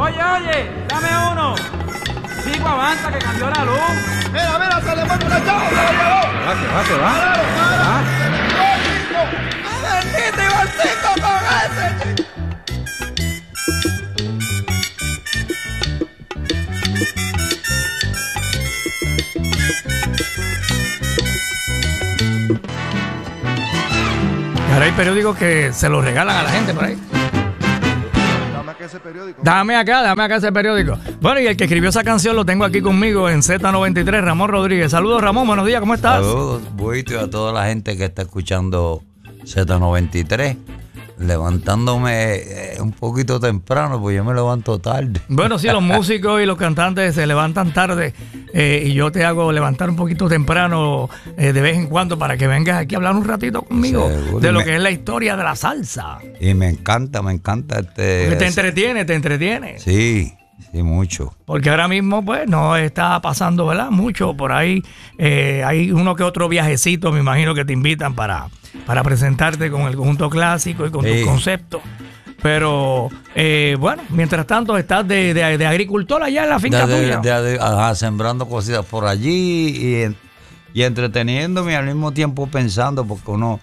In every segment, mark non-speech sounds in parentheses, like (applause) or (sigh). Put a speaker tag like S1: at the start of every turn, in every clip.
S1: Oye, oye, dame uno. Sigo avanza que cambió la luz.
S2: Mira, mira, se le fue con la chava, se lo llevó.
S1: Va, que va, que va.
S2: ¡Para! ¡Bendito Ivancito con ese!
S3: Y ahora hay periódicos que se los regalan a la gente por ahí.
S4: Dame acá ese periódico.
S3: Dame acá, dame acá ese periódico. Bueno, y el que escribió esa canción lo tengo aquí conmigo en Z93, Ramón Rodríguez. Saludos, Ramón, buenos días, ¿cómo estás?
S5: Saludos, Buito, y a toda la gente que está escuchando Z93. Levantándome eh, un poquito temprano, pues yo me levanto tarde.
S3: Bueno, sí, los (laughs) músicos y los cantantes se levantan tarde eh, y yo te hago levantar un poquito temprano eh, de vez en cuando para que vengas aquí a hablar un ratito conmigo
S5: Seguro,
S3: de lo
S5: me-
S3: que es la historia de la salsa.
S5: Y me encanta, me encanta este.
S3: Porque te entretiene, te entretiene.
S5: Sí, sí, mucho.
S3: Porque ahora mismo, pues, no está pasando, ¿verdad? Mucho por ahí. eh, hay uno que otro viajecito, me imagino que te invitan para, para presentarte con el conjunto clásico y con
S5: Sí.
S3: tus conceptos. Pero, eh, bueno, mientras tanto, estás de, de- de agricultor allá en la finca
S5: De-
S3: tuya.
S5: ajá, sembrando cositas por allí y, en- y entreteniéndome y al mismo tiempo pensando, porque uno.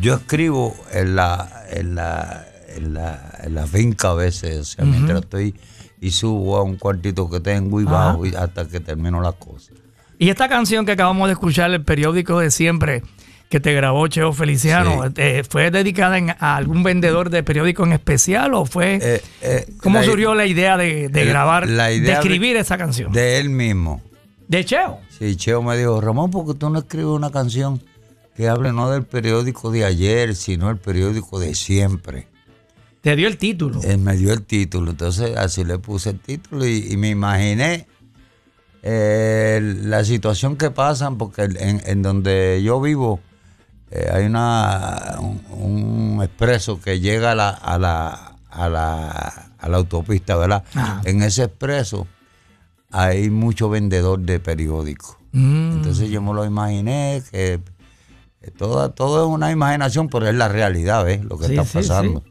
S5: Yo escribo en la, en la, en la, en la finca a veces, o sea, mientras estoy y subo a un cuartito que tengo y
S3: Ajá.
S5: bajo y hasta que termino las cosas.
S3: Y esta canción que acabamos de escuchar, el periódico de siempre, que te grabó Cheo Feliciano,
S5: Sí.
S3: eh, ¿fue dedicada en- a algún vendedor de periódico en especial o fue...
S5: Eh, eh,
S3: ¿Cómo
S5: la-
S3: surgió la idea de, grabar,
S5: la
S3: de
S5: idea de-
S3: escribir esa canción?
S5: De él mismo.
S3: ¿De Cheo?
S5: Sí, Cheo me dijo, Ramón, ¿por qué tú no escribes una canción que hable no del periódico de ayer, sino el periódico de siempre?
S3: Te dio el título.
S5: Él me dio el título, entonces así le puse el título y, y me imaginé eh, la situación que pasan, porque en, en donde yo vivo eh, hay una un, un expreso que llega a la, a la, a la, a la autopista, ¿verdad?
S3: Ajá.
S5: En ese expreso hay mucho vendedor de periódicos.
S3: Mm.
S5: Entonces yo me lo imaginé que, todo, todo es una imaginación, pero es la realidad, ¿ves? Lo que
S3: Sí,
S5: está
S3: sí,
S5: pasando.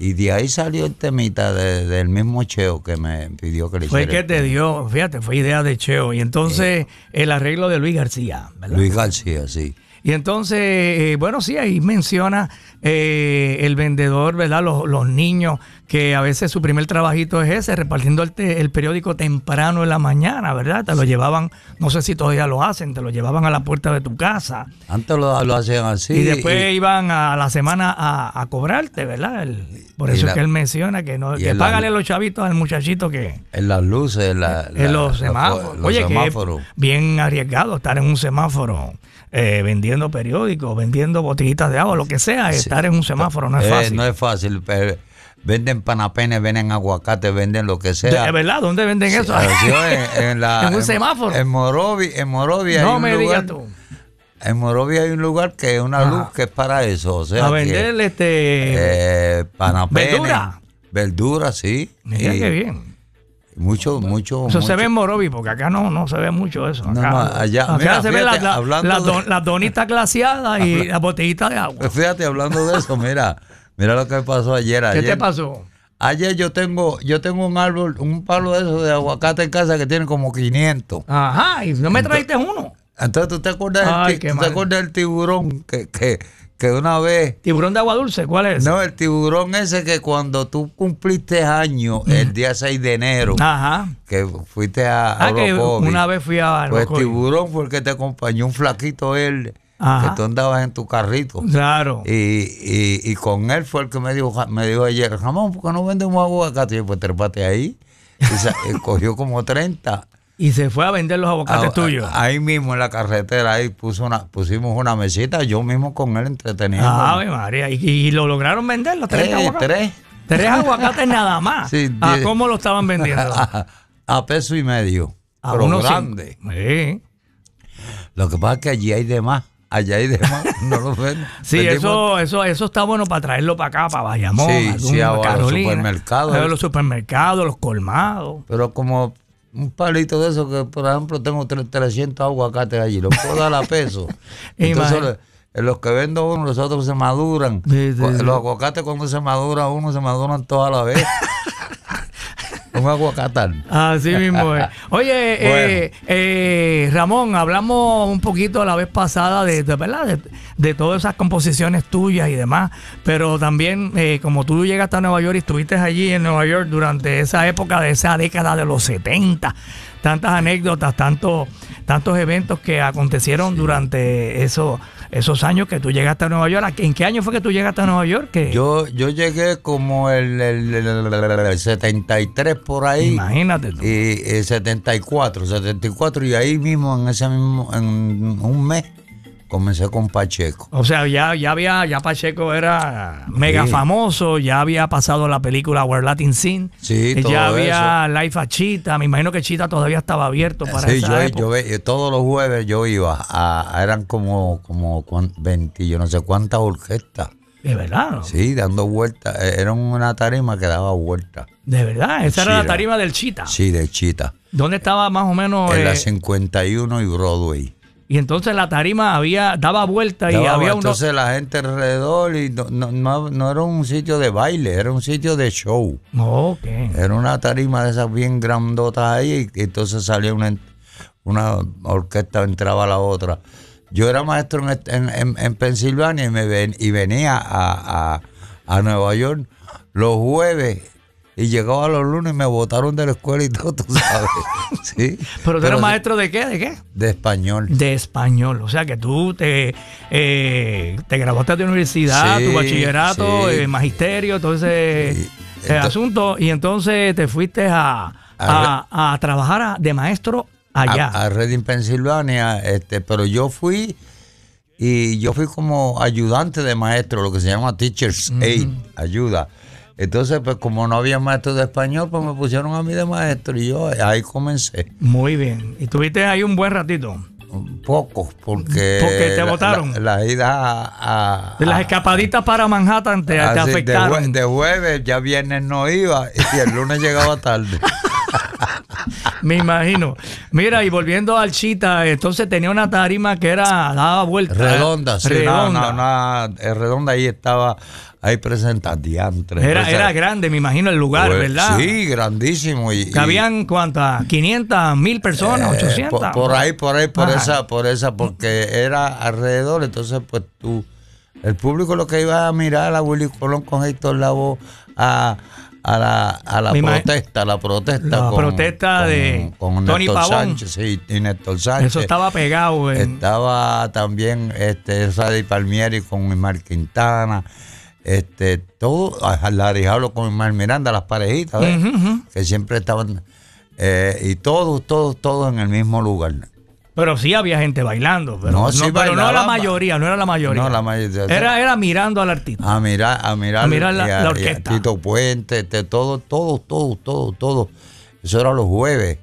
S5: Y de ahí salió el temita de- del mismo Cheo que me pidió que le
S3: Fue
S5: hiciera.
S3: que te dio, fíjate, fue idea de Cheo. Y entonces el arreglo de Luis García, ¿verdad?
S5: Luis García, sí.
S3: Y entonces, eh, bueno, sí, ahí menciona eh, el vendedor, ¿verdad? Los, los niños, que a veces su primer trabajito es ese, repartiendo el, te- el periódico temprano en la mañana, ¿verdad? Te lo llevaban, no sé si todavía lo hacen, te lo llevaban a la puerta de tu casa.
S5: Antes lo, lo hacían así.
S3: y después
S5: y-
S3: iban a la semana a, a cobrarte, ¿verdad? El- por eso
S5: la-
S3: es que él menciona que no, que
S5: la-
S3: págale los chavitos al muchachito que
S5: en las luces, en, la-
S3: en los semáforos.
S5: los
S3: Oye,
S5: semáforos.
S3: que es bien arriesgado estar en un semáforo eh, vendiendo periódicos, vendiendo botellitas de agua, lo que sea,
S5: Sí.
S3: estar en un semáforo no es
S5: Eh,
S3: fácil.
S5: no es fácil. pero venden panapenes, venden aguacate, venden lo que sea.
S3: ¿De verdad? ¿Dónde venden eso?
S5: Es, (laughs) en, la-
S3: En un semáforo.
S5: En Morovi, en Morovi hay
S3: no
S5: un
S3: me
S5: lugar,
S3: digas tú.
S5: En Morovi hay un lugar que es una
S3: Ajá.
S5: luz que es para eso. O sea,
S3: A vender este.
S5: eh, panapenes,
S3: ¿Verdura?
S5: Verdura, sí.
S3: mira
S5: y
S3: qué bien.
S5: Mucho, mucho.
S3: Eso se ve en Morovi, porque acá no, no se ve mucho eso. Acá,
S5: no, allá-
S3: acá
S5: mira,
S3: se ven las la, don- donitas glaciadas y las botellitas de agua.
S5: Fíjate, hablando de eso, mira, mira lo que me pasó ayer.
S3: ¿Qué
S5: ayer
S3: te pasó?
S5: Ayer yo tengo, yo tengo un árbol, un palo de esos de aguacate en casa que tiene como 500.
S3: Ajá, y no me trajiste uno.
S5: Entonces, ¿tú te acuerdas,
S3: Ay, qué
S5: tú te acuerdas del tiburón que, que, que una vez...
S3: Tiburón de agua dulce, ¿cuál es?
S5: No, el tiburón ese que cuando tú cumpliste años, el día 6 de enero,
S3: Ajá.
S5: que fuiste a, a
S3: Ah, que una vez fui a
S5: Pues el tiburón fue el que te acompañó, un flaquito él,
S3: Ajá.
S5: que tú andabas en tu carrito.
S3: Claro.
S5: Y, y, y con él fue el que me dijo, me dijo ayer, Ramón, ¿por qué no vendemos aguacate? Y yo, pues trépate ahí. Y, y (laughs) cogió como 30
S3: Y se fue a vender los aguacates
S5: Ah,
S3: tuyos.
S5: Ahí mismo en la carretera, ahí puso una, pusimos una mesita, yo mismo con él entreteniendo.
S3: Ave María. Y, y lo lograron vender los tres
S5: Eh,
S3: aguacates.
S5: tres.
S3: Tres aguacates nada más.
S5: Sí,
S3: ¿A
S5: diez.
S3: cómo lo estaban vendiendo?
S5: a, (laughs) a peso y medio.
S3: A
S5: pero
S3: unos
S5: grande.
S3: Sí.
S5: Lo que pasa es que allí hay de más. Allá hay de más. (laughs) No lo ven.
S3: Sí, eso, eso, eso está bueno para traerlo para acá, para Bayamón,
S5: Sí,
S3: algún
S5: sí, a los
S3: Carolina,
S5: supermercados.
S3: a los supermercados, los colmados.
S5: Pero como un palito de eso que, por ejemplo, tengo tre- 300 aguacates allí, los puedo dar a peso. (laughs) Entonces, en los que vendo uno, los otros se maduran.
S3: Sí, sí,
S5: Cu-
S3: sí.
S5: Los aguacates cuando se madura uno, se maduran toda la vez. (laughs) un aguacatal.
S3: Así mismo es. Oye, (laughs) eh, eh, Ramón, hablamos un poquito la vez pasada de, de, ¿verdad? de, de todas esas composiciones tuyas y demás, pero también eh, como tú llegaste a Nueva York y estuviste allí en Nueva York durante esa época de esa década de los 70, tantas anécdotas, tantos, tantos eventos que acontecieron durante eso, esos años que tú llegaste a Nueva York. ¿En qué año fue que tú llegaste a Nueva York? Que,
S5: Yo, yo llegué como el, el- el- el- el 73 por ahí.
S3: imagínate tú.
S5: Y eh, 74, 74 y ahí mismo en ese mismo en un mes comencé con Pacheco.
S3: O sea, ya, ya había, ya Pacheco era mega famoso, ya había pasado la película Where Latin Sin,
S5: Sí,
S3: ya
S5: todo
S3: había Life a Chita, me imagino que Chita todavía estaba abierto para
S5: Sí,
S3: esa
S5: yo,
S3: época.
S5: yo ve- todos los jueves yo iba a, eran como como cuan- 20, yo no sé cuántas orquestas.
S3: De verdad, ¿no?
S5: Sí, dando vueltas, Eh, era una tarima que daba vueltas.
S3: de verdad, esa era la tarima del Chita.
S5: Sí, de chita.
S3: ¿Dónde estaba más o menos?
S5: En
S3: eh,
S5: la 51 y Broadway.
S3: Y entonces la tarima había, daba vuelta y
S5: Daba-
S3: había unos...
S5: entonces la gente alrededor y no, no, no- no era un sitio de baile, era un sitio de show.
S3: Ok.
S5: Era una tarima de esas bien grandotas ahí y entonces salía una, una orquesta, entraba la otra. Yo era maestro en, est- en, en- en Pensilvania y, me ven- y venía a, a- a Nueva York los jueves y llegaba los lunes y me botaron de la escuela y todo, (laughs) tú sabes. sí.
S3: Pero tú eras
S5: sí,
S3: maestro de qué, de qué?
S5: De español.
S3: De español, o sea que tú te, eh, te graduaste de universidad,
S5: Sí,
S3: tu bachillerato,
S5: sí.
S3: eh, magisterio, todo ese
S5: Sí.
S3: eh, asunto, y entonces te fuiste a, a, a trabajar de maestro allá.
S5: a, Reading, Pensilvania, este, pero yo fui y yo fui como ayudante de maestro, lo que se llama teacher's aid, ayuda. Entonces, pues como no había maestro de español, pues me pusieron a mí de maestro y yo ahí comencé.
S3: Muy bien. Y tuviste ahí un buen ratito.
S5: Pocos, porque...
S3: Porque te
S5: la-
S3: botaron.
S5: La, la ida a... a-
S3: De las
S5: a-
S3: escapaditas para Manhattan te,
S5: de,
S3: afectaron.
S5: de jueves, ya viernes no iba y el lunes llegaba tarde. (laughs)
S3: Me imagino. Mira, y volviendo al Chita, entonces tenía una tarima que era, daba vuelta.
S5: Redonda, sí,
S3: Redonda.
S5: No, no, no, redonda ahí estaba, ahí presenta diantre.
S3: Era, era grande, me imagino, el lugar,
S5: pues,
S3: ¿verdad?
S5: Sí, grandísimo. Y,
S3: ¿Cabían cuántas? ¿500, 1000 personas?
S5: eh,
S3: ¿800?
S5: por, por ahí, por ahí, por
S3: Ajá.
S5: esa, por esa, porque era alrededor, entonces pues tú, el público lo que iba a mirar a Willy Colón con Héctor Lavoe a, a la, a la protesta, la protesta.
S3: La
S5: con-
S3: protesta
S5: con-
S3: de
S5: con
S3: Tony
S5: Néstor
S3: Pavón.
S5: Sánchez, sí, y Néstor Sánchez.
S3: Eso estaba pegado. En,
S5: Estaba también este Sadi Palmieri con Ismael Quintana, este, todo, Larry Jalo con Ismael Miranda, las parejitas, ¿ves? Que siempre estaban, eh, y todos, todos, todos en el mismo lugar.
S3: Pero sí había gente bailando. Pero
S5: No,
S3: no,
S5: sí
S3: pero no la mayoría, no era la mayoría.
S5: No, la mayoría.
S3: Era, era mirando al artista.
S5: A mirar, a mirar,
S3: A mirar la- orquesta.
S5: Tito Puente, este, todo, todo, todo, todo, todo. Eso era los jueves.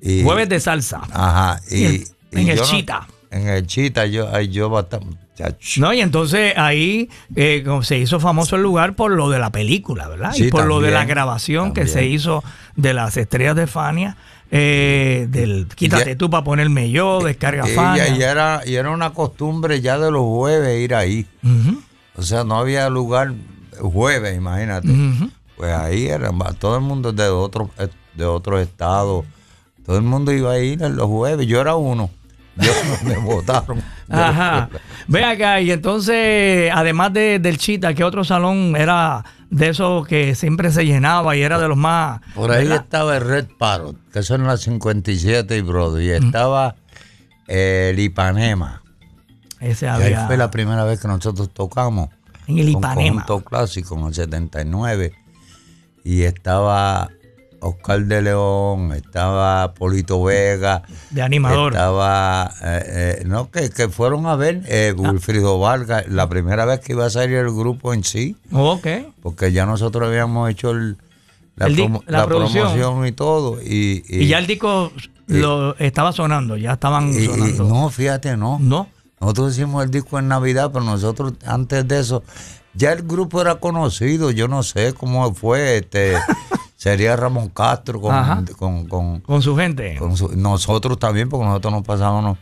S5: Y-
S3: Jueves de salsa.
S5: Ajá. Y,
S3: En el-
S5: y
S3: en el
S5: no-
S3: Chita.
S5: en el Chita, yo, yo bastante.
S3: No, y entonces ahí eh, se hizo famoso el lugar por lo de la película, ¿verdad? y por lo de la
S5: también,
S3: grabación que se hizo de las estrellas de Fania, eh, del Quítate
S5: Ya-
S3: tú para ponerme yo, Descarga
S5: Y,
S3: Fania.
S5: y era, y era una costumbre ya de los jueves ir ahí. O sea, no había lugar jueves, imagínate. Pues ahí era, todo el mundo de otro, de otro estado. Todo el mundo iba a ir los jueves. Yo era uno. Yo me votaron. (laughs)
S3: Ajá. Ve acá, y entonces, además de, del Chita, ¿qué otro salón era de esos que siempre se llenaba y era de los más.
S5: Por ahí
S3: ¿verdad?
S5: estaba el Red Parrot, que son las 57 y Brody. Y estaba el Ipanema.
S3: Ese
S5: Y ahí
S3: había.
S5: fue la primera vez que nosotros tocamos.
S3: En el Ipanema.
S5: Conjunto clásico en el 79. Y estaba Oscar de León, estaba Polito Vega,
S3: De animador.
S5: estaba, eh, eh, no, que, que fueron a ver eh,
S3: Ah.
S5: Wilfrido Vargas, la primera vez que iba a salir el grupo en sí,
S3: Ok.
S5: porque ya nosotros habíamos hecho el- la,
S3: El di-
S5: promo-
S3: la
S5: la
S3: producción.
S5: promoción y todo. Y,
S3: Y, ya el disco lo estaba sonando, ya estaban
S5: y- y
S3: sonando.
S5: no, fíjate, no.
S3: No.
S5: Nosotros hicimos el disco en Navidad, pero nosotros antes de eso, ya el grupo era conocido, yo no sé cómo fue, este, (laughs) sería Ramón Castro con, con, con,
S3: Con su gente.
S5: con su- nosotros también, porque nosotros nos pasábamos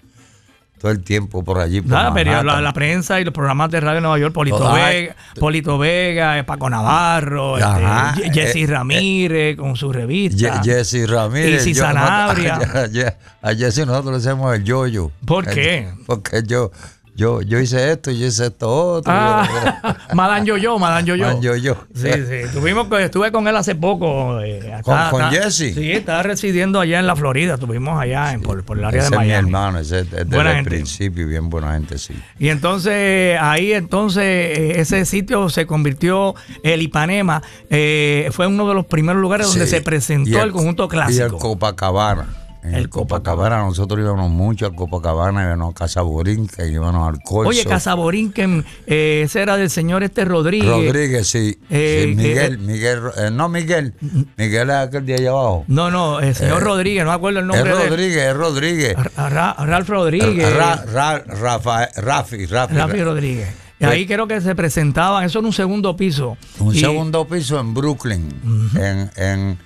S5: todo el tiempo por allí. Por
S3: Nada, pero la, prensa y los programas de radio de Nueva York, Polito. Vega, Polito Vega, eh, Paco Navarro, este,
S5: Ajá,
S3: Ye- Jesse
S5: eh,
S3: Ramírez con su
S5: Ye-
S3: revista.
S5: Jesse Ramírez.
S3: Isi
S5: yo- (laughs)
S3: Sanabria.
S5: A, Ye- a Jesse nosotros le decimos el yoyo.
S3: ¿Por qué? (laughs)
S5: Porque yo, yo, yo hice esto, yo hice esto otro.
S3: Ah, (laughs) Madan Yo-Yo, Madan Yo-Yo.
S5: Man, yo, yo.
S3: Sí, sí. Tuvimos que, estuve con él hace poco. eh,
S5: ¿Con-
S3: está-
S5: con
S3: está-
S5: Jesse?
S3: Sí, estaba residiendo allá en la Florida. Estuvimos allá en, por, por el área
S5: Ese
S3: de
S5: es mi
S3: Miami.
S5: hermano, ese es desde
S3: Buena
S5: el
S3: gente.
S5: principio, bien buena gente, sí.
S3: Y entonces ahí entonces eh, ese sitio se convirtió, el Ipanema, eh, fue uno de los primeros lugares donde se presentó
S5: Y
S3: el, conjunto
S5: Y el
S3: clásico.
S5: Copacabana. En el, Copacabana, nosotros íbamos mucho al Copacabana, íbamos a Casa Borinca, íbamos al Corso.
S3: Oye, Casaborinquen, eh, ese era del señor este Rodríguez.
S5: Rodríguez, sí.
S3: Eh,
S5: Sí, Miguel,
S3: eh,
S5: Miguel, eh, no Miguel, Miguel es aquel de allá abajo.
S3: No, no, el señor Rodríguez, no me acuerdo el
S5: Es
S3: nombre de él.
S5: Rodríguez, es Rodríguez.
S3: Ra- Ra- Ralph Rodríguez.
S5: Ra- Rafa- Rafi, Rafi.
S3: Rafi Rodríguez. Y ahí creo que se presentaban, eso en un segundo piso.
S5: Un
S3: Y-
S5: segundo piso en Brooklyn, en, en,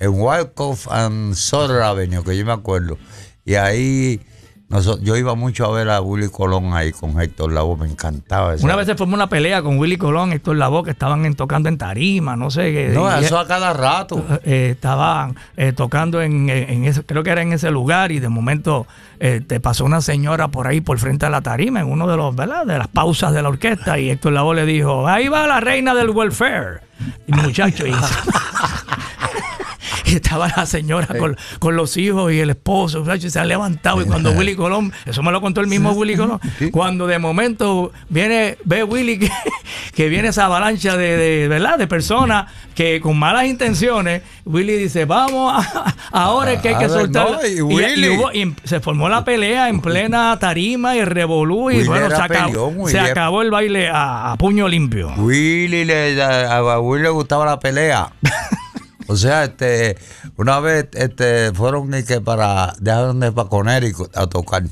S5: en Wyckoff and Sutter Avenue, que yo me acuerdo. Y ahí noso- yo iba mucho a ver a Willy Colón ahí con Héctor Lavoe, me encantaba eso.
S3: Una vez se formó una pelea con Willy Colón, Héctor Lavoe, que estaban en- tocando en tarima, no sé qué.
S5: No,
S3: y-
S5: eso a cada rato.
S3: eh, estaban eh, tocando en, en ese, creo que era en ese lugar y de momento eh, te pasó una señora por ahí por frente a la tarima en uno de los, ¿verdad? De las pausas de la orquesta y Héctor Lavoe le dijo, ahí va la reina del welfare. Y muchacho, y, (laughs) (laughs) (laughs) y (laughs) estaba la señora con, con los hijos y el esposo, y se ha levantado y cuando (laughs) Willy Colón, eso me lo contó el mismo Willy Colón, cuando de momento viene, ve Willy que, (laughs) que viene esa avalancha de, de, ¿verdad? de personas que con malas intenciones, Willy dice, vamos, a- ahora es que hay que
S5: A ver,
S3: soltar.
S5: no, y
S3: y,
S5: Willy.
S3: y hubo- y se formó la pelea en plena tarima y revolú y bueno, se acabó,
S5: peleón,
S3: se acabó el baile a, a puño limpio.
S5: Willy le, a, a Willy le gustaba la pelea. O sea, este, una vez este, fueron y que para, dejaron de para Connecticut a tocar.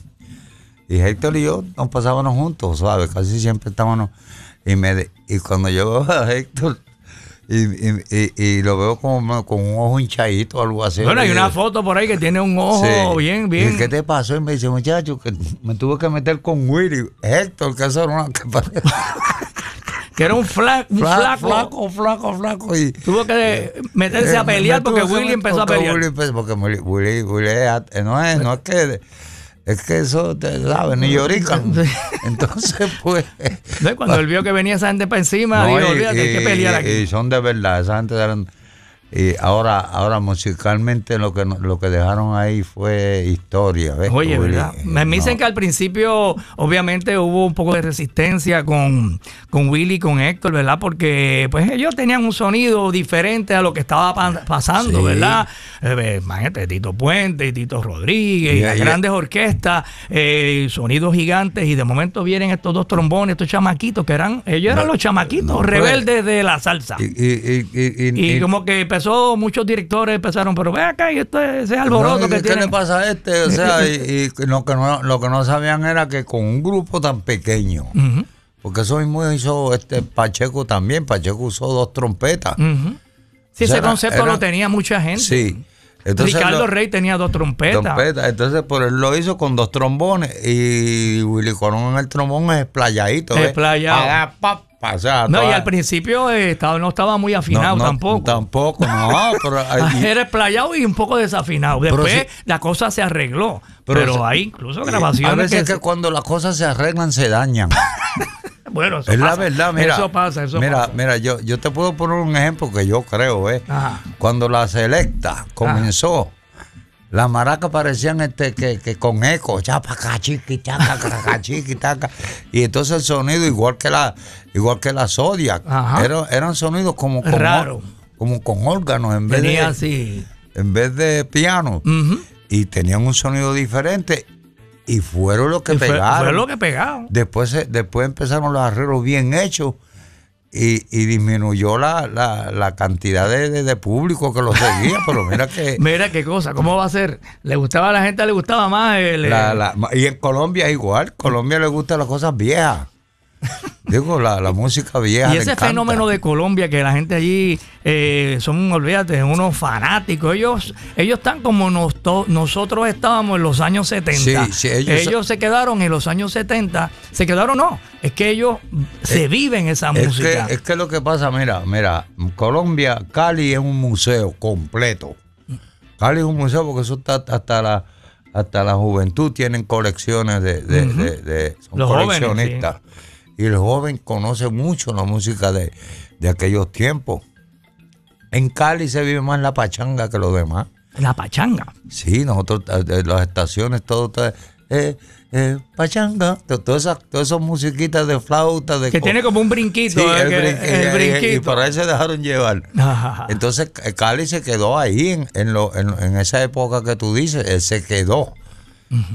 S5: Y Héctor y yo nos pasábamos juntos, ¿sabes? Casi siempre estábamos. Y, me, y cuando yo veo a Héctor y, y- y- y lo veo como con un ojo hinchadito o algo así.
S3: Bueno, hay una foto por ahí que tiene un ojo
S5: Sí.
S3: bien,
S5: ¿Y
S3: bien.
S5: qué te pasó? Y me dice, muchacho, que me tuve que meter con Willy. Héctor, que eso era una. (laughs) Que
S3: era un, fla- un
S5: Fla-
S3: flaco.
S5: flaco, flaco, flaco. Y,
S3: Tuvo que meterse
S5: Eh,
S3: a pelear
S5: me
S3: porque Willy empezó a pelear.
S5: Willy porque Willy, Willy- Willy eh, no, es, no es que es que eso te sabes, ni llorican. (laughs) Entonces, pues.
S3: Cuando él vio que venía esa gente para encima,
S5: no,
S3: dijo, olvídate, hay que pelear aquí.
S5: y son de verdad, esa gente eran. Y ahora, ahora musicalmente lo que lo que dejaron ahí fue historia. ¿ves?
S3: Oye, ¿verdad? Me dicen que al principio, obviamente, hubo un poco de resistencia con, con Willy y con Héctor, ¿verdad? Porque pues ellos tenían un sonido diferente a lo que estaba pa- pasando,
S5: Sí.
S3: ¿verdad? Eh, imagínate, Tito Puente y Tito Rodríguez, Y- las grandes orquestas, eh, sonidos gigantes, y de momento vienen estos dos trombones, estos chamaquitos, que eran, ellos eran los chamaquitos
S5: no, pues,
S3: rebeldes de la salsa.
S5: Y, y, y, y-
S3: Y
S5: y-
S3: como que empezó, muchos directores empezaron, pero ve acá, y esto es ese alboroto
S5: No, ¿y
S3: que
S5: ¿Qué
S3: tienen.
S5: le pasa a este? O sea, y, y lo, que no, lo que no sabían era que con un grupo tan pequeño, porque eso mismo hizo este Pacheco también, Pacheco usó dos trompetas.
S3: ujú. Sí,
S5: O sea,
S3: ese concepto
S5: era-
S3: lo tenía mucha gente.
S5: Sí. Entonces
S3: Ricardo
S5: lo-
S3: Rey tenía dos trompetas.
S5: trompetas. Entonces, por él lo hizo con dos trombones y Willy Colón en el trombón es playadito. pa, pa, o sea,
S3: No, y al principio eh, estaba, no estaba muy
S5: no,
S3: afinado
S5: no,
S3: tampoco.
S5: Tampoco, no. (laughs) Pero, hay-
S3: Era esplayado y un poco desafinado. Después
S5: sí-
S3: la cosa se arregló.
S5: Pero
S3: hay incluso
S5: a
S3: grabaciones
S5: veces
S3: que,
S5: que cuando las cosas se arreglan se dañan. (laughs)
S3: bueno, eso
S5: Es la
S3: pasa.
S5: verdad, mira.
S3: Eso pasa, eso
S5: mira,
S3: pasa.
S5: mira, yo, yo te puedo poner un ejemplo que yo creo, ¿eh?
S3: Ajá.
S5: Cuando la selecta comenzó, las maracas parecían este, que, que con eco, chapa, chiqui, chaca, caca, (laughs) chiqui, taca. Y entonces el sonido, igual que la, igual que la Zodiac, era- eran sonidos como, como
S3: Raro.
S5: como con órganos en vez
S3: Tenía
S5: de
S3: así.
S5: en vez de piano
S3: Ujú.
S5: y tenían un sonido diferente y fueron los que
S3: Y fue,
S5: pegaron.
S3: que.
S5: Después, después empezaron los arreglos bien hechos y, y disminuyó la, la, la cantidad de, de- de público que lo seguía. pero mira que. (laughs)
S3: Mira qué cosa, ¿cómo va a ser? Le gustaba a la gente, le gustaba más el.
S5: la- y en Colombia es igual. Colombia le gustan las cosas viejas. Digo, la, la música vieja.
S3: y ese
S5: encanta.
S3: fenómeno de Colombia, que la gente allí eh, son, olvídate, unos fanáticos. Ellos ellos están como nos- to- nosotros estábamos en los años 70.
S5: Sí, sí, ellos-
S3: se quedaron en los años 70. Se quedaron, no. Es que ellos se viven esa
S5: Es
S3: música.
S5: que, es que lo que pasa, mira, mira, Colombia, Cali es un museo completo. Cali es un museo porque eso está hasta la hasta la juventud tienen colecciones de, de, de- de- son
S3: Los jóvenes,
S5: coleccionistas. Y el joven conoce mucho la música de, de aquellos tiempos. En Cali se vive más la pachanga que los demás.
S3: La pachanga.
S5: Sí, nosotros, eh, eh, las estaciones, todo. Eh, eh, pachanga, to- todas esas, todas esas musiquitas de flauta, de
S3: Que tiene como un brinquito.
S5: Sí,
S3: ¿eh?
S5: el,
S3: Que-
S5: brin-
S3: el
S5: y- y- Y,
S3: brinquito.
S5: por ahí se dejaron llevar.
S3: Ajá.
S5: Entonces Cali se quedó ahí en, en, lo- en- en esa época que tú dices, él se quedó.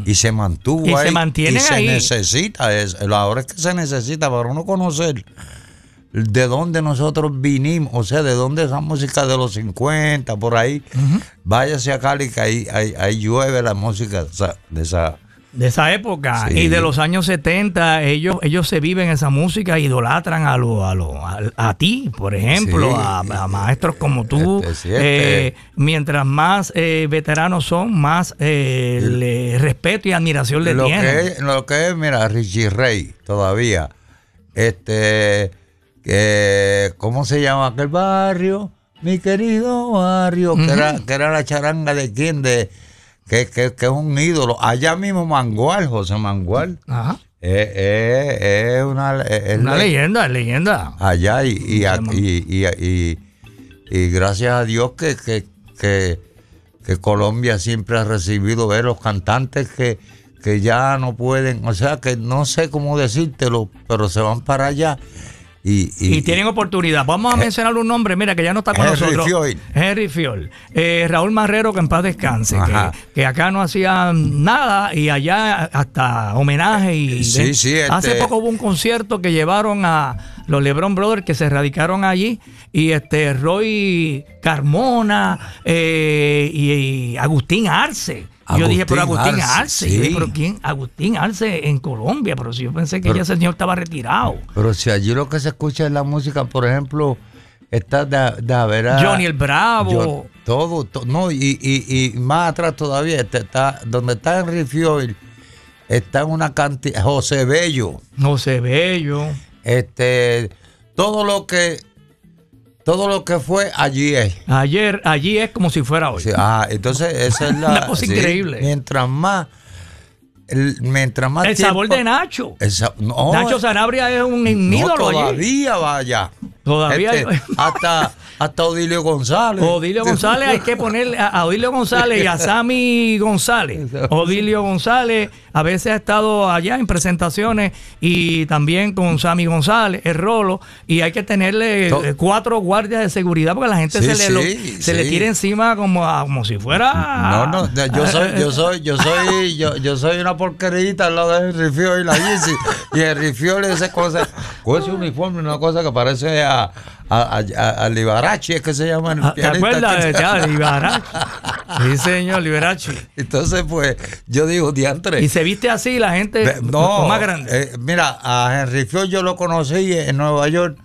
S5: Y se mantuvo
S3: Y se
S5: ahí.
S3: mantienen
S5: y se
S3: ahí.
S5: necesita, es, ahora es que se necesita para uno conocer de dónde nosotros vinimos, o sea, de dónde esa música de los 50, por ahí. Váyase a Cali que ahí, ahí, ahí llueve la música de esa, de esa
S3: de esa época
S5: Sí.
S3: y de los años 70 ellos ellos se viven esa música idolatran a lo, a, lo, a, a ti por ejemplo
S5: Sí.
S3: a, a maestros como tú
S5: Este, este.
S3: Eh, mientras más eh, veteranos son más eh, le- respeto y admiración le
S5: lo
S3: tienen
S5: que lo que es, mira, Richie Rey todavía. Este, que, ¿cómo se llama aquel barrio? Mi querido barrio, que, era, que era la charanga de quién, de que, que, que es un ídolo. Allá mismo Mangual, José Mangual,
S3: Ajá.
S5: eh, eh, es una, es
S3: una
S5: le-
S3: leyenda leyenda
S5: allá y, y, y, y- y- gracias a Dios que, que, que, que Colombia siempre ha recibido ver los cantantes que, que ya no pueden, o sea que no sé cómo decírtelo, pero se van para allá y,
S3: y, tienen oportunidad. Vamos a mencionar un nombre, mira, que ya no está con
S5: Henry
S3: nosotros.
S5: Fiol.
S3: Henry Fiol. Eh, Raúl Marrero, que en paz descanse, que, que acá no hacía nada y allá hasta homenaje. Y
S5: Sí,
S3: de-
S5: sí, este-
S3: Hace poco hubo un concierto que llevaron a los LeBron Brothers que se radicaron allí y este Roy Carmona eh, y, y Agustín Arce. Yo dije, pero
S5: Agustín
S3: Arce.
S5: Arce,
S3: Yo dije,
S5: sí.
S3: pero ¿quién? Agustín Arce en Colombia, pero si yo pensé que
S5: Pero-
S3: ya ese señor estaba retirado.
S5: Pero si allí lo que se escucha es la música, por ejemplo, está de, de haber a-
S3: Johnny el Bravo.
S5: Yo- todo, to- no, y, y, y más atrás todavía, está, está- donde está Henry Fiol, está una cantidad, José Bello,
S3: José Bello.
S5: este, todo lo que, todo lo que fue allí es.
S3: Ayer, allí es como si fuera hoy.
S5: Sí, ah, entonces (laughs) esa es la
S3: Una cosa increíble.
S5: Mientras más, el- mientras más
S3: el sabor de Nacho.
S5: el sa- no,
S3: Nacho Sanabria es un
S5: no,
S3: ídolo allí.
S5: todavía vaya.
S3: Todavía
S5: Este,
S3: hay- (laughs)
S5: hasta, hasta Odilio González.
S3: Odilio González, hay que ponerle a a Odilio González y a (laughs) Sammy González. Odilio González a veces ha estado allá en presentaciones y también con Sammy González, el rolo, y hay que tenerle
S5: To-
S3: eh, cuatro guardias de seguridad porque la gente
S5: Sí,
S3: se, le, lo-
S5: sí,
S3: se le tira encima como, a- como si fuera...
S5: No, no, yo soy, yo (laughs) soy, yo soy, yo, yo soy una porquerita al lado de Henry Fiol y la Yeezy. Y (laughs) Henry Fiol es esa cosa, con ese uniforme, una cosa que parece a, a, a, Liberace, es que se llama el
S3: Ah, ¿Te acuerdas de ya, Liberace? Sí, señor, Liberace.
S5: Entonces, pues, yo digo, diantre.
S3: Y se viste así la gente
S5: No,
S3: más grande.
S5: eh, mira, a Henry Fiol yo lo conocí en Nueva York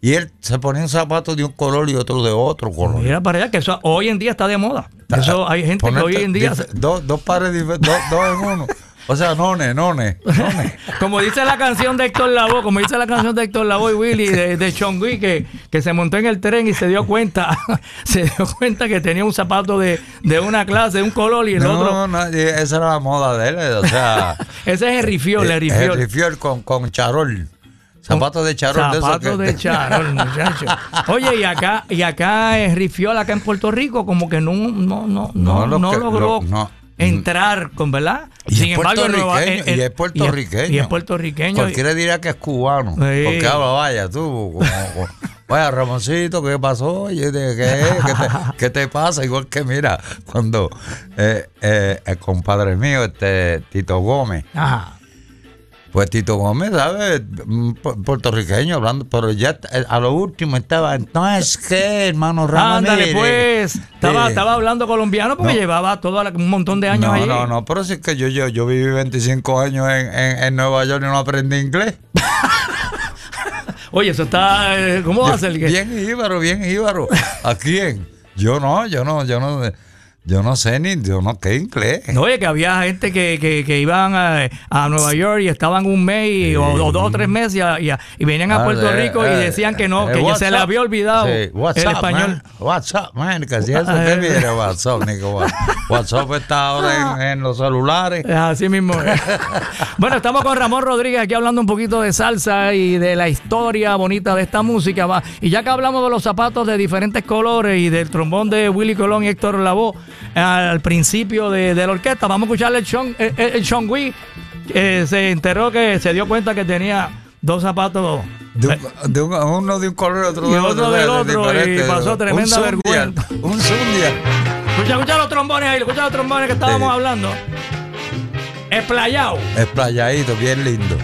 S5: y él se ponía un zapato de un color y otro de otro color.
S3: Mira para allá, que eso hoy en día está de moda. Eso hay gente que hoy en día,
S5: dos, dos pares, dos, dos en uno. (laughs) O sea, none, none, none. (laughs)
S3: como dice la canción de Héctor Lavoe, como dice la canción de Héctor Lavoe y Willy de, de Chongui, que, que se montó en el tren y se dio cuenta, (laughs) se dio cuenta que tenía un zapato de, de una clase, de un color y el
S5: No,
S3: otro.
S5: no, no, esa era la moda de él, o sea. (laughs)
S3: Ese es Henry Fiol,
S5: eh,
S3: Henry Fiol.
S5: Henry Fiol con, con charol. Zapatos de charol. de esos
S3: Zapatos
S5: que-
S3: de charol, muchacho. Oye, y acá, y acá Henry Fiol, acá en Puerto Rico, como que no, no, no, no,
S5: No, lo
S3: no
S5: que-
S3: logró
S5: lo- no.
S3: Entrar con, ¿verdad?
S5: Y es
S3: Nueva-
S5: puertorriqueño,
S3: en-
S5: y es puertorriqueño.
S3: Y es puertorriqueño.
S5: Cualquiera diría que es cubano.
S3: Sí.
S5: Porque habla, vaya, tú. como- como- Vaya, Ramoncito, ¿qué pasó? ¿qué, ¿Qué, te, (laughs) qué te pasa? Igual que mira, cuando eh, eh, el compadre mío, este Tito Gómez,
S3: Ajá.
S5: Pues Tito Gómez, ¿sabes? Pu- Puertorriqueño hablando, pero ya eh, a lo último estaba, entonces, ¿qué, hermano Ramón?
S3: Ándale, pues. Estaba,
S5: eh,
S3: estaba hablando colombiano porque
S5: no.
S3: llevaba todo la- un montón de años
S5: No,
S3: allí.
S5: no, no, pero sí es que yo, yo, yo viví 25 años en, en, en Nueva York y no aprendí inglés. (laughs)
S3: Oye, eso está. eh, ¿Cómo va a ser? que-
S5: Bien íbaro, bien íbaro. ¿A quién? Yo no, yo no, yo no, yo no sé ni, yo no qué inglés.
S3: No, oye, que había gente que, que, que iban a, a Nueva York y estaban un mes y- o, o dos o tres meses y, a- y a- y venían a Puerto
S5: eh,
S3: Rico y
S5: eh,
S3: decían que no,
S5: eh,
S3: que ya se
S5: up?
S3: había olvidado
S5: Sí,
S3: el
S5: up,
S3: español.
S5: man? What's up, man? Que si eso (laughs) que viene, what's up, Nico. What- WhatsApp está ahora en, en los celulares.
S3: Así mismo. (laughs) bueno, estamos con Ramón Rodríguez aquí hablando un poquito de salsa y de la historia bonita de esta música. va. Y ya que hablamos de los zapatos de diferentes colores y del trombón de Willy Colón y Héctor Lavoe al principio de, de la orquesta, vamos a escucharle el Sean, el, el Sean Wee, que se enteró que se dio cuenta que tenía dos zapatos.
S5: De un- de un- uno de un color, otro
S3: Y
S5: de
S3: otro
S5: otro.
S3: del
S5: de-
S3: otro, y pasó tremenda vergüenza.
S5: Un Zundia.
S3: Escucha, escucha los trombones ahí, escucha los trombones que estábamos
S5: Sí.
S3: hablando. Esplayado.
S5: Esplayadito, bien lindo.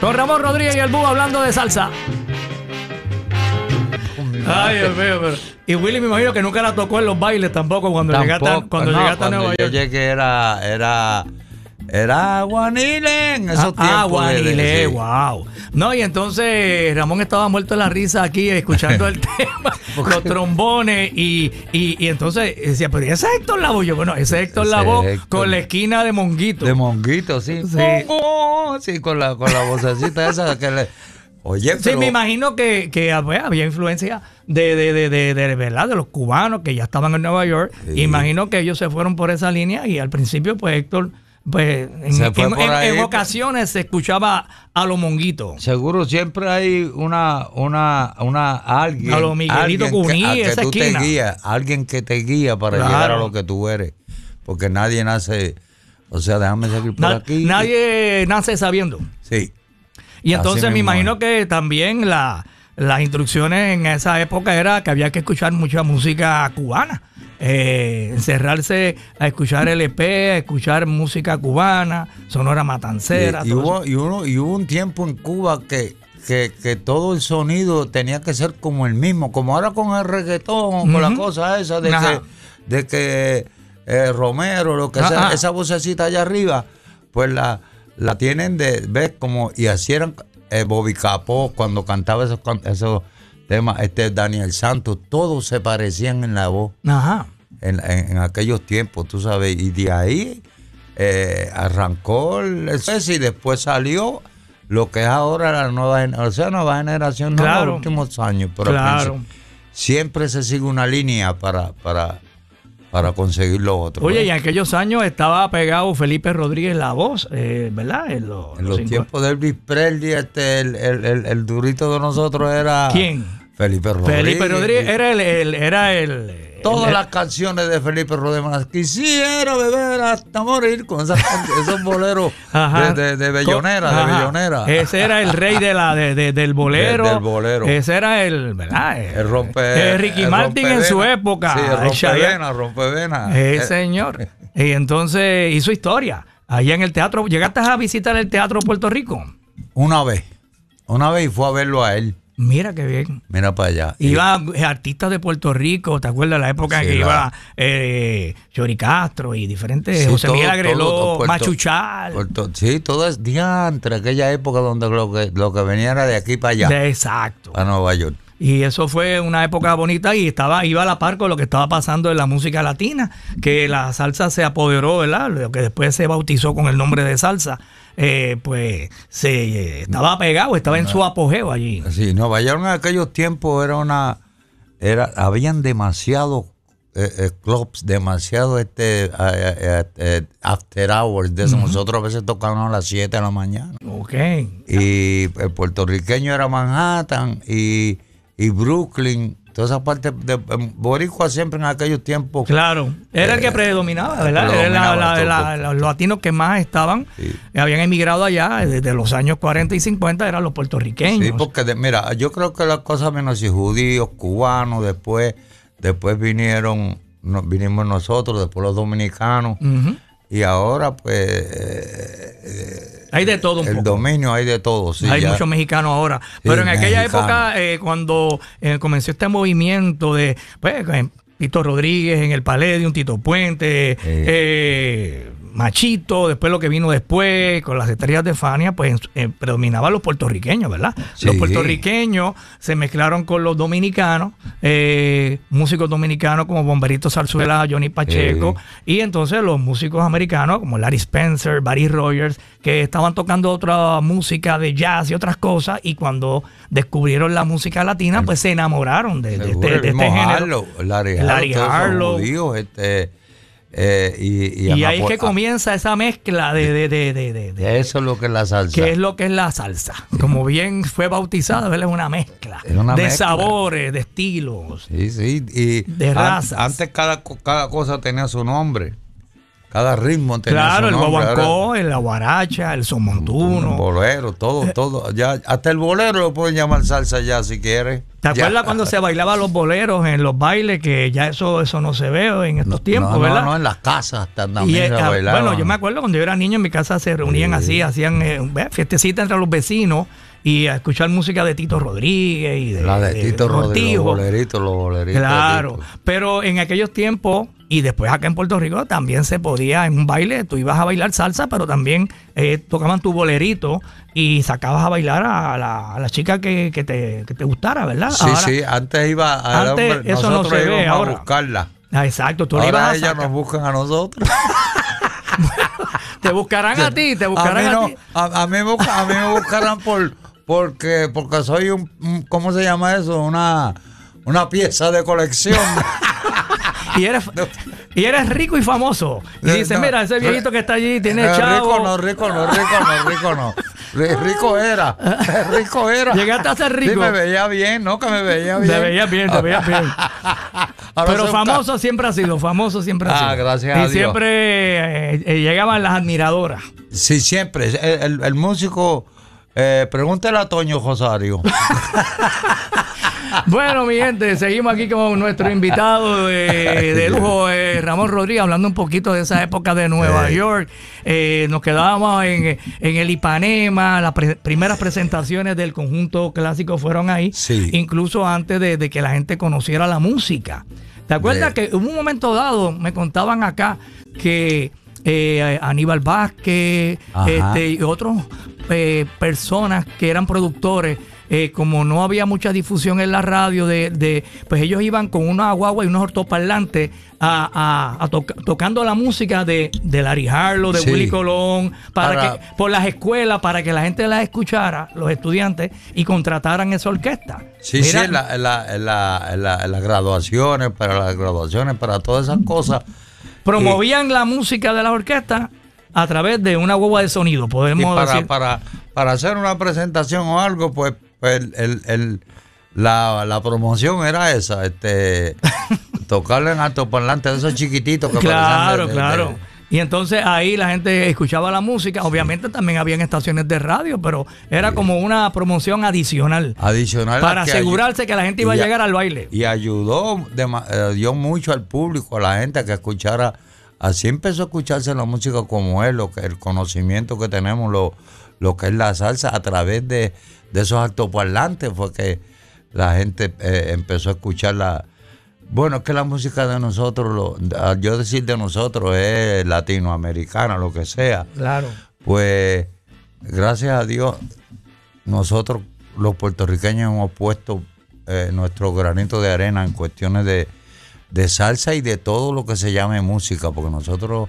S3: Con Ramón Rodríguez y el Búho hablando de salsa. Ay, Dios mío, pero. Y Willy me imagino que nunca la tocó en los bailes tampoco cuando llegaste, a-
S5: Tampoco,
S3: cuando
S5: no,
S3: llegaste a
S5: cuando
S3: Nueva
S5: yo
S3: York.
S5: llegué era, era, era Guanile en esos
S3: Ah,
S5: tiempos. de- sí.
S3: wow. No, y entonces Ramón estaba muerto de la risa aquí escuchando el (laughs) tema, los trombones, y, y, y entonces decía, pero ¿y ese es Héctor Lavoe? Yo, bueno, ese es Héctor Lavoe con la esquina de Monguito.
S5: De monguito, sí.
S3: Sí.
S5: Mongo, Sí, con la, con la vocecita esa que le. Oye,
S3: Sí, me imagino que, que había había influencia de, de, de, de, de, ¿verdad? de los cubanos que ya estaban en Nueva York.
S5: Sí.
S3: Imagino que ellos se fueron por esa línea y al principio, pues Héctor, pues en,
S5: pues.
S3: ocasiones se escuchaba a los monguitos.
S5: Seguro siempre hay una, una, una alguien.
S3: A lo Miguelito Cuní,
S5: que, a que
S3: esa
S5: tú te
S3: esquina.
S5: guías, alguien que te guía para
S3: Claro.
S5: llegar a lo que tú eres. Porque nadie nace. O sea, déjame seguir por
S3: Na-
S5: aquí.
S3: nadie nace sabiendo.
S5: Sí.
S3: Y entonces me imagino que también la, las instrucciones en esa época era que había que escuchar mucha música cubana. Eh, encerrarse a escuchar LP, a escuchar música cubana, sonora matancera.
S5: Y, y hubo, y, uno, y hubo un tiempo en Cuba que, que, que todo el sonido tenía que ser como el mismo, como ahora con el reggaetón, con la cosa esa de
S3: Ajá.
S5: que, de que eh, Romero, lo que
S3: Ah,
S5: sea,
S3: ah.
S5: esa vocecita allá arriba, pues la, la tienen de, ves, como, y así eran eh, Bobby Capó cuando cantaba esos, esos temas, este Daniel Santos, todos se parecían en la voz
S3: Ajá.
S5: en, en- en aquellos tiempos, tú sabes, y de ahí eh, arrancó el y después salió lo que es ahora la nueva generación, o sea, nueva generación, no en
S3: Claro.
S5: los últimos años, pero
S3: Claro.
S5: siempre se sigue una línea para, para, para conseguir lo otro.
S3: Oye, y en aquellos años estaba pegado Felipe Rodríguez la voz, eh, ¿verdad? En, los-
S5: en los
S3: cincu-
S5: tiempos de Elvis Presley, este, el, el- el- el durito de nosotros era...
S3: ¿Quién?
S5: Felipe Rodríguez.
S3: Felipe Rodríguez era el, el- era el
S5: Todas las canciones de Felipe Rodríguez. Quisiera beber hasta morir con esas (laughs) esos boleros de, de, de bellonera, de bellonera.
S3: Ese era el rey de la, de- de- del (laughs) bolero.
S5: De- del bolero.
S3: Ese era el, ¿verdad?
S5: El rompe.
S3: Ricky
S5: el
S3: Martin en su época.
S5: Sí, rompevena, rompevena.
S3: Eh,
S5: Eh,
S3: señor. Y entonces hizo historia. Allá en el teatro. ¿Llegaste a visitar el Teatro Puerto Rico?
S5: Una vez. Una vez y fue a verlo a él.
S3: Mira qué bien.
S5: Mira para allá.
S3: Iba artistas de Puerto Rico, ¿te acuerdas la época en que
S5: la-
S3: iba eh, Castro y diferentes,
S5: Sí,
S3: José
S5: todo-
S3: Miguel Agreló,
S5: Puerto-
S3: Machuchal?
S5: Puerto- sí, todo es diantre, aquella época donde lo que, lo que venía era de aquí para allá,
S3: De- exacto.
S5: a Nueva York.
S3: Y eso fue una época bonita y estaba iba a la par con lo que estaba pasando en la música latina, que la salsa se apoderó, ¿verdad? Lo que después se bautizó con el nombre de salsa, eh, pues se eh, estaba pegado, estaba en su apogeo allí.
S5: Sí, Nueva York en aquellos tiempos era una, era, habían demasiados eh, eh, clubs, demasiado este eh, eh, after hours de eso. Nosotros a veces tocábamos a las 7 de la mañana.
S3: Ok.
S5: Y el puertorriqueño era Manhattan y, y Brooklyn toda esa parte de Boricua siempre en aquellos tiempos.
S3: Claro, era el que
S5: Eh,
S3: predominaba, ¿verdad? Era la- la-
S5: todo.
S3: la- los latinos que más estaban,
S5: Sí.
S3: eh, habían emigrado allá desde los años 40 y 50, eran los puertorriqueños.
S5: Sí, porque de- mira, yo creo que las cosas menos y judíos, cubanos, después, después vinieron, no- vinimos nosotros, después los dominicanos. Y ahora pues eh,
S3: Hay de todo un
S5: el
S3: poco.
S5: dominio hay de todo, sí.
S3: Hay
S5: ya.
S3: muchos mexicanos ahora.
S5: Sí,
S3: Pero en aquella época, eh, cuando eh, comenzó este movimiento de pues, eh, Tito Rodríguez en el Palladium, Tito Puente, eh, Machito, después lo que vino después con las estrellas de Fania, pues eh, predominaban los puertorriqueños, ¿verdad? Los puertorriqueños se mezclaron con los dominicanos, eh, músicos dominicanos como Bomberito Zarzuela, Johnny Pacheco, y entonces los músicos americanos como Larry Spencer, Barry Rogers, que estaban tocando otra música de jazz y otras cosas, y cuando descubrieron la música latina, pues se enamoraron de, este, de este género.
S5: Harlow, Larry,
S3: Larry
S5: Harlow, judíos, este, eh, y,
S3: ahí es que comienza esa mezcla de, de, de, de,
S5: Eso es lo que es la salsa.
S3: que es lo que es la salsa. Como bien fue bautizada. Es una mezcla
S5: Es una
S3: de
S5: mezcla.
S3: sabores, de estilos.
S5: Sí, sí. Y
S3: De
S5: an-
S3: razas.
S5: Antes cada, cada cosa tenía su nombre. Cada ritmo tenía
S3: Claro,
S5: su
S3: el guaguancó, el la guaracha, el
S5: Un
S3: somontuno.
S5: bolero, todo, todo. Ya, hasta el bolero lo pueden llamar salsa ya si quieres.
S3: ¿Te
S5: Ya.
S3: acuerdas cuando se bailaban los boleros en los bailes? Que ya eso, eso no se ve en estos tiempos,
S5: no,
S3: ¿verdad?
S5: No, no, en las casas
S3: Y,
S5: también
S3: eh,
S5: se
S3: ah,
S5: bailaban.
S3: bueno, yo me acuerdo cuando yo era niño en mi casa se reunían así, hacían eh, fiestecita entre los vecinos y a escuchar música de Tito Rodríguez y de,
S5: La de
S3: de
S5: Tito Rodríguez, los boleritos, los boleritos.
S3: Claro,
S5: Tito.
S3: pero en aquellos tiempos y después acá en Puerto Rico también se podía en un baile, tú ibas a bailar salsa, pero también eh, tocaban tu bolerito y sacabas a bailar a la, a la chica que, que te, que te gustara, ¿verdad?
S5: Sí,
S3: Ahora-
S5: sí, antes iba a
S3: Antes eso no
S5: nosotros
S3: se ve
S5: íbamos
S3: ahora.
S5: a buscarla.
S3: Ah, exacto, tú le ibas
S5: Ahora
S3: a
S5: ellas nos buscan a nosotros. (laughs)
S3: Te buscarán a ti, te
S5: a
S3: buscarán
S5: mí,
S3: a,
S5: no,
S3: ti.
S5: a, a mí, a mí me buscarán por porque porque soy un, un- ¿cómo se llama eso? Una una pieza de colección. (laughs)
S3: Y eres, (laughs) y eres rico y famoso. Y dices,
S5: no,
S3: mira, ese viejito que está allí tiene
S5: No,
S3: chavo.
S5: Rico no, rico no, rico no, rico no. Ri- (laughs) Rico era, (laughs) rico era.
S3: Llegaste a ser rico.
S5: Sí, me veía bien, ¿no? Que me veía bien.
S3: Te veías bien, te veías bien.
S5: Ahora
S3: Pero
S5: ca-
S3: famoso siempre ha sido, famoso siempre ha
S5: Ah,
S3: sido.
S5: gracias
S3: y
S5: a Dios.
S3: siempre eh, eh, llegaban las admiradoras.
S5: Sí, siempre. El, el- el músico, eh, pregúntale a Toño Rosario. (laughs)
S3: Bueno, mi gente, seguimos aquí con nuestro invitado eh, de lujo, eh, Ramón Rodríguez, hablando un poquito de esa época de Nueva. York. Eh, nos quedábamos en, en el Ipanema, las pre- primeras presentaciones del conjunto clásico fueron ahí,
S5: Sí.
S3: incluso antes de, de que la gente conociera la música. ¿Te acuerdas que hubo un momento dado, me contaban acá, que eh, Aníbal Vázquez este, y otros eh, personas que eran productores, eh, como no había mucha difusión en la radio, de, de- pues ellos iban con una guagua y unos ortoparlantes a, a- a toca- tocando la música de, de Larry Harlow, de
S5: Sí.
S3: Willy Colón, para,
S5: Para-
S3: que, por las escuelas, para que la gente las escuchara, los estudiantes, y contrataran esa orquesta.
S5: Sí,
S3: Mira,
S5: sí, la- la- la- las graduaciones, para las graduaciones, para todas esas cosas.
S3: promovían la música de la orquesta a través de una guagua de sonido, podemos
S5: para,
S3: decir.
S5: para, para hacer una presentación o algo, pues, pues el, el- el- la, la promoción era esa, este (laughs) tocarle en altoparlante de esos chiquititos que
S3: Claro,
S5: de-
S3: claro.
S5: de-
S3: Y entonces ahí la gente escuchaba la música. Obviamente también habían estaciones de radio, pero era como una promoción adicional
S5: adicional
S3: para asegurarse que la gente iba a llegar al baile.
S5: Y ayudó, eh, dio mucho al público, a la gente a que escuchara. Así empezó a escucharse la música como es, lo que, el conocimiento que tenemos, lo, lo que es la salsa, a través de, de esos altoparlantes fue que la gente eh, empezó a escuchar la... Bueno, es que la música de nosotros, lo, yo decir de nosotros, es latinoamericana, lo que sea.
S3: Claro.
S5: Pues gracias a Dios, nosotros los puertorriqueños hemos puesto eh, nuestro granito de arena en cuestiones de, de salsa y de todo lo que se llame música, porque nosotros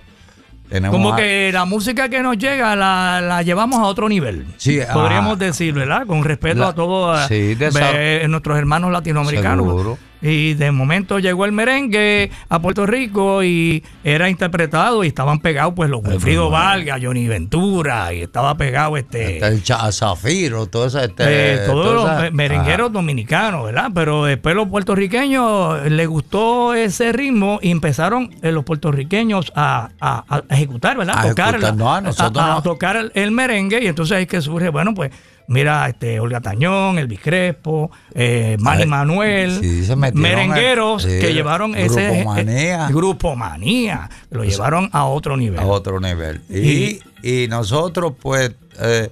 S5: tenemos...
S3: Como
S5: a-
S3: que la música que nos llega la, la llevamos a otro nivel.
S5: Sí,
S3: Podríamos
S5: ah,
S3: decir, ¿verdad? Con respeto
S5: La-
S3: a todos
S5: sí, esa-
S3: nuestros hermanos latinoamericanos.
S5: Seguro.
S3: Y de momento llegó el merengue a Puerto Rico y era interpretado y estaban pegados pues los Wilfrido Vargas, Johnny Ventura y estaba pegado este...
S5: El Cha- Zafiro, todo eso. Este,
S3: Eh, todos
S5: toda
S3: los
S5: esa-
S3: me- merengueros dominicanos, ¿verdad? Pero después los puertorriqueños les gustó ese ritmo y empezaron eh, los puertorriqueños a, a- a ejecutar, ¿verdad?
S5: A
S3: tocar,
S5: ejecutar, no, a
S3: tocar el, el merengue y entonces es que surge, bueno, pues mira, este Olga Tañón, Elvis Crespo, eh, Manny
S5: Ay,
S3: Manuel,
S5: sí,
S3: merengueros
S5: en-
S3: que llevaron ese
S5: Grupo Manía.
S3: eh, grupo manía, lo llevaron a otro nivel.
S5: a otro nivel. Y, y nosotros, pues, eh,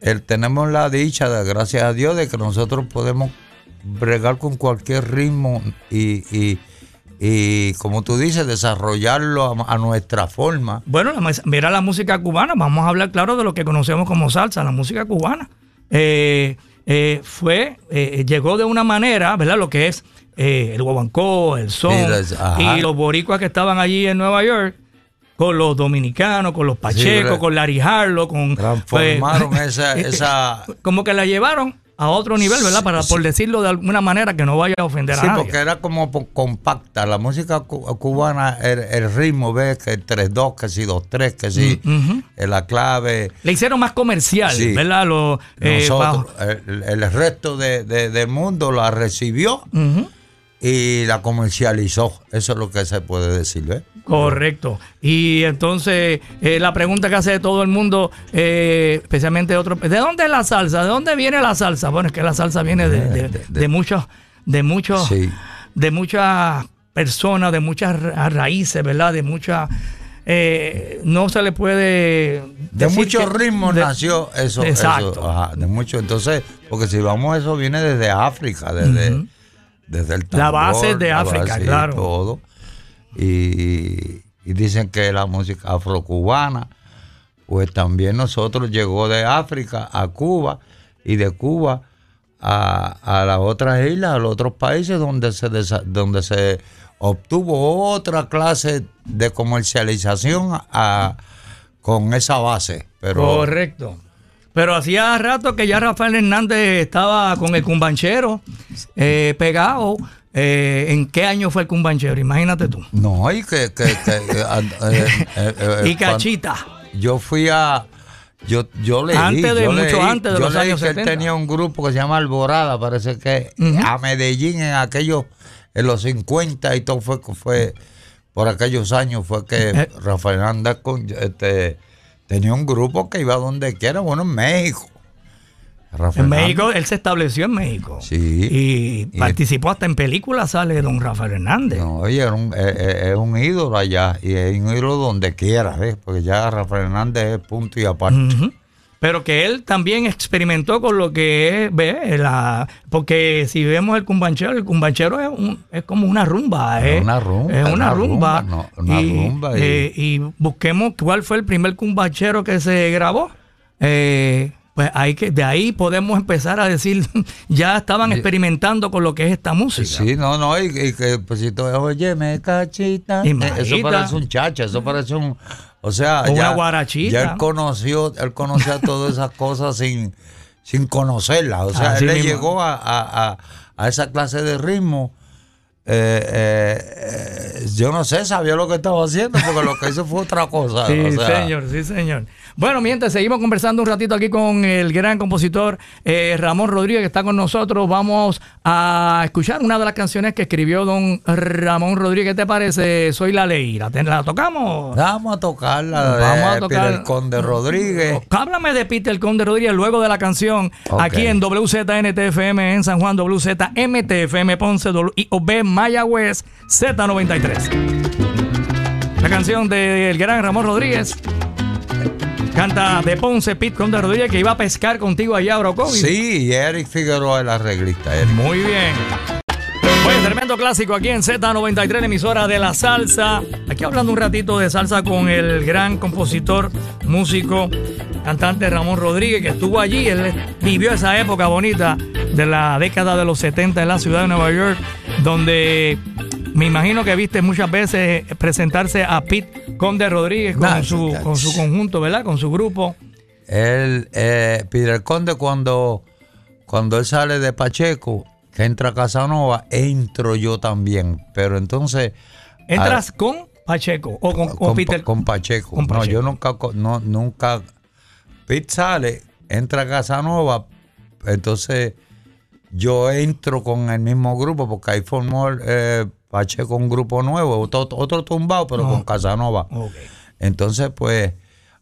S5: el- tenemos la dicha, de, gracias a Dios, de que nosotros podemos bregar con cualquier ritmo y, y, y, como tú dices, desarrollarlo a, a nuestra forma.
S3: Bueno, la mira la música cubana, vamos a hablar claro de lo que conocemos como salsa, la música cubana. Eh, eh, fue, eh, llegó de una manera, ¿verdad? Lo que es el guabancó, el son,
S5: Sí,
S3: y los boricuas que estaban allí en Nueva York, con los dominicanos, con los Pacheco,
S5: re-
S3: con Larry Harlow, con...
S5: Transformaron
S3: pues,
S5: esa, (laughs) esa
S3: Como que la llevaron a otro nivel, ¿verdad? Para, por decirlo de alguna manera que no vaya a ofender
S5: Sí,
S3: a nadie.
S5: porque era como compacta. La música cu- cubana, el, el ritmo, ves que el 3-2, que si 2-3, que si
S3: Ujú.
S5: eh, la clave.
S3: Le hicieron más comercial,
S5: Sí.
S3: ¿verdad? Lo, eh,
S5: Nosotros, el, el resto de- de- del mundo la recibió y la comercializó. Eso es lo que se puede decir, ¿ves?
S3: Correcto. Y entonces eh, la pregunta que hace todo el mundo, eh, especialmente otro, ¿de dónde es la salsa? ¿De dónde viene la salsa? Bueno, es que la salsa viene de, de,
S5: de-
S3: de muchos, de muchos,
S5: Sí.
S3: de muchas personas, de muchas ra- raíces, ¿verdad? De muchas, eh, no se le puede
S5: De muchos ritmos nació eso.
S3: Exacto.
S5: eso, ajá, de mucho. Entonces, porque si vamos, eso viene desde África, desde, desde el
S3: La base
S5: tambor,
S3: de África,
S5: base
S3: claro.
S5: Todo. Y, dicen que la música afrocubana, pues también nosotros llegó de África a Cuba y de Cuba a, a las otras islas, a los otros países donde se, donde se obtuvo otra clase de comercialización con esa base.
S3: Correcto. Pero hacía rato que ya Rafael Hernández estaba con el cumbanchero eh, pegado. Eh, ¿En qué año fue el cumbanchero? Imagínate tú.
S5: no, y que... que, que, (laughs) eh, eh, eh,
S3: y Cachita.
S5: Yo fui a... Yo, yo leí,
S3: Antes de-
S5: yo
S3: mucho
S5: leí-
S3: antes de
S5: yo
S3: los
S5: leí
S3: años
S5: que él
S3: 70.
S5: tenía un grupo que se llama Alborada, parece que a Medellín en aquellos, en los 50 y todo fue, fue por aquellos años fue que
S3: Eh.
S5: Rafael Hernández con- este, tenía un grupo que iba donde quiera, bueno, en México.
S3: En México, él se estableció en México.
S5: Sí.
S3: Y,
S5: Y-
S3: participó hasta en películas, sale don Rafael Hernández.
S5: No, oye, era un- eh, eh, es un ídolo allá y es un ídolo donde quiera, ¿ves? porque ya Rafael Hernández es punto y aparte.
S3: Pero que él también experimentó con lo que es, ¿ve? La, porque si vemos el cumbanchero, el cumbanchero es, un- es como una rumba.
S5: Es
S3: ¿eh?
S5: una rumba,
S3: Es una rumba.
S5: rumba, no, una rumba y-
S3: eh, y busquemos cuál fue el primer cumbanchero que se grabó. Eh, pues hay que, de ahí podemos empezar a decir, (laughs) ya estaban experimentando con lo que es esta música.
S5: Sí, no, no, y, y que pues si tú, oye, me cachita. Eh. Eso parece un chacha, eso parece un. O sea,
S3: una
S5: ya,
S3: guarachita.
S5: ya él conoció, él conocía todas esas (laughs) cosas sin, sin conocerlas. O sea,
S3: Así
S5: él le llegó a, a- a- esa clase de ritmo. eh, eh, eh, yo no sé, sabía lo que estaba haciendo, porque lo que hizo fue otra cosa.
S3: Sí,
S5: o sea,
S3: señor, sí, señor. Bueno, mientras seguimos conversando un ratito aquí con el gran compositor eh, Ramón Rodríguez que está con nosotros, vamos a escuchar una de las canciones que escribió don Ramón Rodríguez. ¿Qué te parece? Soy la ley. ¿La, ten- la tocamos?
S5: Vamos a tocarla
S3: Vamos a tocar-
S5: Peter Conde Rodríguez.
S3: Háblame de Peter Conde Rodríguez luego de la canción aquí en WZNTFM en San Juan, WZMTFM Ponce, IOB Mayagüez Z93. La canción del gran Ramón Rodríguez. Canta de Ponce, Pete Conde Rodríguez, que iba a pescar contigo allá, Orocovi.
S5: Sí, y Eric Figueroa el arreglista. Eric.
S3: Muy bien. Bueno, tremendo clásico aquí en Z93, la emisora de la salsa. Aquí hablando un ratito de salsa con el gran compositor, músico, cantante Ramón Rodríguez, que estuvo allí. Él vivió esa época bonita de la década de los 70 en la ciudad de Nueva York, donde me imagino que viste muchas veces presentarse a Pete Conde Rodríguez con,
S5: Nah,
S3: su, con su conjunto, ¿verdad? Con su grupo.
S5: Él, eh, Peter Conde, cuando, cuando él sale de Pacheco, que entra Casanova, entro yo también. Pero entonces...
S3: ¿Entras con Pacheco o con, o
S5: con,
S3: Peter?
S5: con Pacheco.
S3: Con
S5: No,
S3: Pacheco.
S5: yo nunca, no, nunca. Pete sale, entra Casanova, entonces yo entro con el mismo grupo porque ahí formó eh, Pacheco un grupo nuevo, otro, otro tumbado, pero con Casanova.
S3: Ok.
S5: Entonces, pues,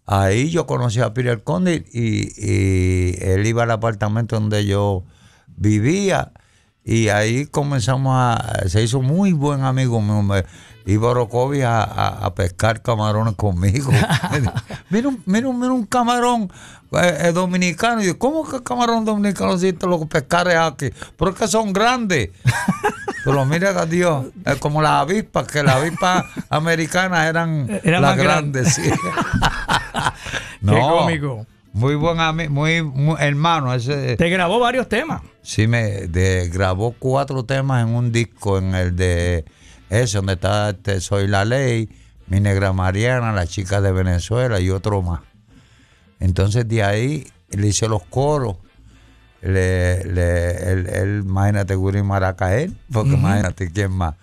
S5: ahí yo conocí a Peter Conde y, y él iba al apartamento donde yo vivía y ahí comenzamos a, se hizo muy buen amigo mío. Iba Orocovi a, a- a pescar camarones conmigo. (laughs) mira, un, mira, un- mira un camarón eh, eh, dominicano. Y yo, ¿cómo que camarón dominicano si te lo pescares aquí? Pero es que son grandes. (laughs) Pero mira Dios, es como las avispas, que las avispas (laughs) americanas eran
S3: Eran
S5: las
S3: grandes.
S5: sí.
S3: Qué cómico.
S5: Muy buen amigo, muy, muy hermano. Ese,
S3: Te grabó varios temas.
S5: sí, me de, grabó cuatro temas en un disco, en el de ese, donde está este, Soy la Ley, Mi Negra Mariana, La Chica de Venezuela y otro más. Entonces de ahí le hice los coros. Le, le, él, él, imagínate, Guri Maracael, (laughs) porque imagínate quién más.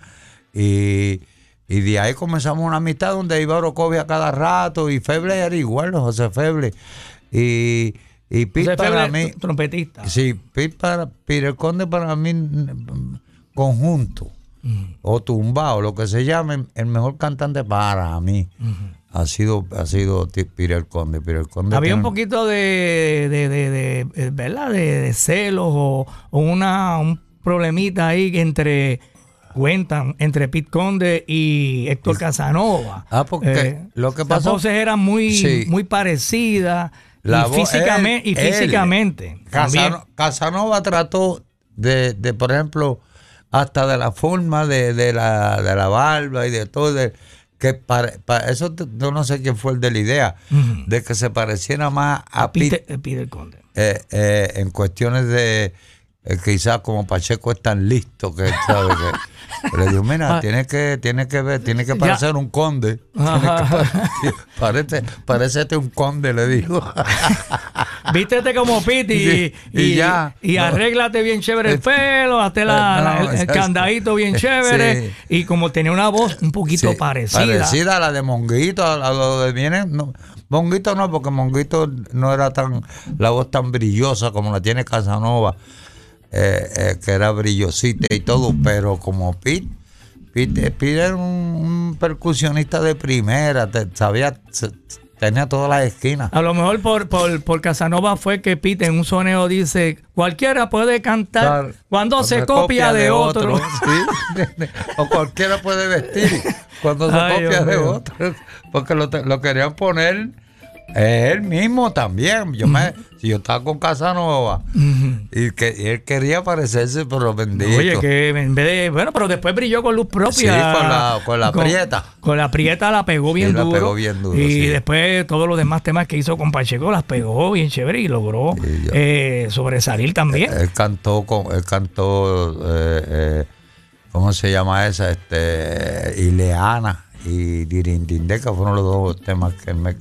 S5: Y, y de ahí comenzamos una amistad donde iba Orocovia cada rato y Feble era igual, José Feble. Y, y Pete
S3: José
S5: para
S3: Feble,
S5: mí,
S3: tr- trompetista.
S5: sí, Pete para, Peter Conde para mí, mm, o tumbado, lo que se llame, el mejor cantante para mí. Ha sido, ha sido Peter Conde. Peter Conde
S3: Había un poquito de, de, de, de- eh, ¿verdad? De, celos o, o una, un problemita ahí que entre, cuentan, entre Pete Conde y Héctor Casanova.
S5: Ah, porque lo que
S3: Las
S5: pasó-
S3: voces eran muy,
S5: Sí.
S3: muy parecidas
S5: La
S3: y, físicamente,
S5: él-
S3: y físicamente. también.
S5: Casano- Casanova trató de, de, por ejemplo, hasta de la forma de, de la, de la barba y de todo, de- que para, para- eso yo no sé quién fue el de la idea, de que se pareciera más a Pete
S3: Peter, eh, Peter Conde.
S5: eh, eh, en cuestiones de eh, quizás como Pacheco es tan listo que sabe que (laughs) le digo mira
S3: Ah.
S5: tiene que tiene que ver tiene que
S3: Ya.
S5: parecer un conde que parece parecete un conde le digo (laughs)
S3: Vístete como Pete y,
S5: Sí, y ya.
S3: y
S5: No.
S3: arréglate bien chévere el
S5: Eh,
S3: pelo, hazte la-
S5: eh,
S3: la- el, candadito bien chévere.
S5: Sí.
S3: Y como tenía una voz un poquito
S5: Sí,
S3: parecida.
S5: parecida a la de Monguito a, lo de viene no, Monguito no porque Monguito no era tan la voz tan brillosa como la tiene Casanova eh, eh, que era brillosita y todo pero como Pete Pete, Pete era un, un percusionista de primera te- sabía se- tenía todas las esquinas
S3: A lo mejor por, por, por Casanova fue que Pete en un soneo dice, cualquiera puede cantar
S5: Claro.
S3: cuando se copia de otro.
S5: sí. (laughs) o cualquiera puede vestir cuando se
S3: Ay,
S5: copia de otro. Porque lo querían poner él mismo también. Yo me, si yo estaba con Casanova y que y él quería parecerse, pero bendito.
S3: Oye, que en vez de. Bueno, pero después brilló con luz propia.
S5: Sí, con la- con la prieta.
S3: Con la prieta la pegó bien
S5: Sí, la
S3: duro.
S5: pegó bien duro,
S3: Y
S5: sí.
S3: después todos los demás temas que hizo con Pacheco las pegó bien chévere y logró
S5: Sí,
S3: eh, sobresalir también.
S5: Él cantó con, él cantó, eh, eh, ¿cómo se llama esa? Este, Ileana y Dirindindeca fueron los dos temas que él me, él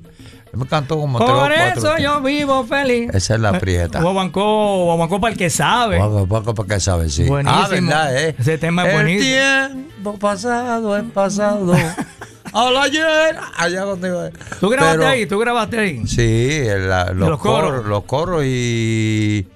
S5: me cantó como tres
S3: Por
S5: cuatro.
S3: eso yo vivo feliz.
S5: Esa es la prieta.
S3: Guaguancó, Guaguancó para el que sabe.
S5: Poco, poco porque sabe, sí.
S3: Buenísimo.
S5: Ah, ¿verdad? Eh?
S3: Ese tema es
S5: el
S3: buenísimo.
S5: tiempo pasado es pasado. (laughs) Al ayer. Allá donde iba.
S3: ¿Tú grabaste
S5: Pero-
S3: ahí? ¿Tú grabaste ahí?
S5: Sí, el- la- los,
S3: los coros.
S5: coros. Los coros y,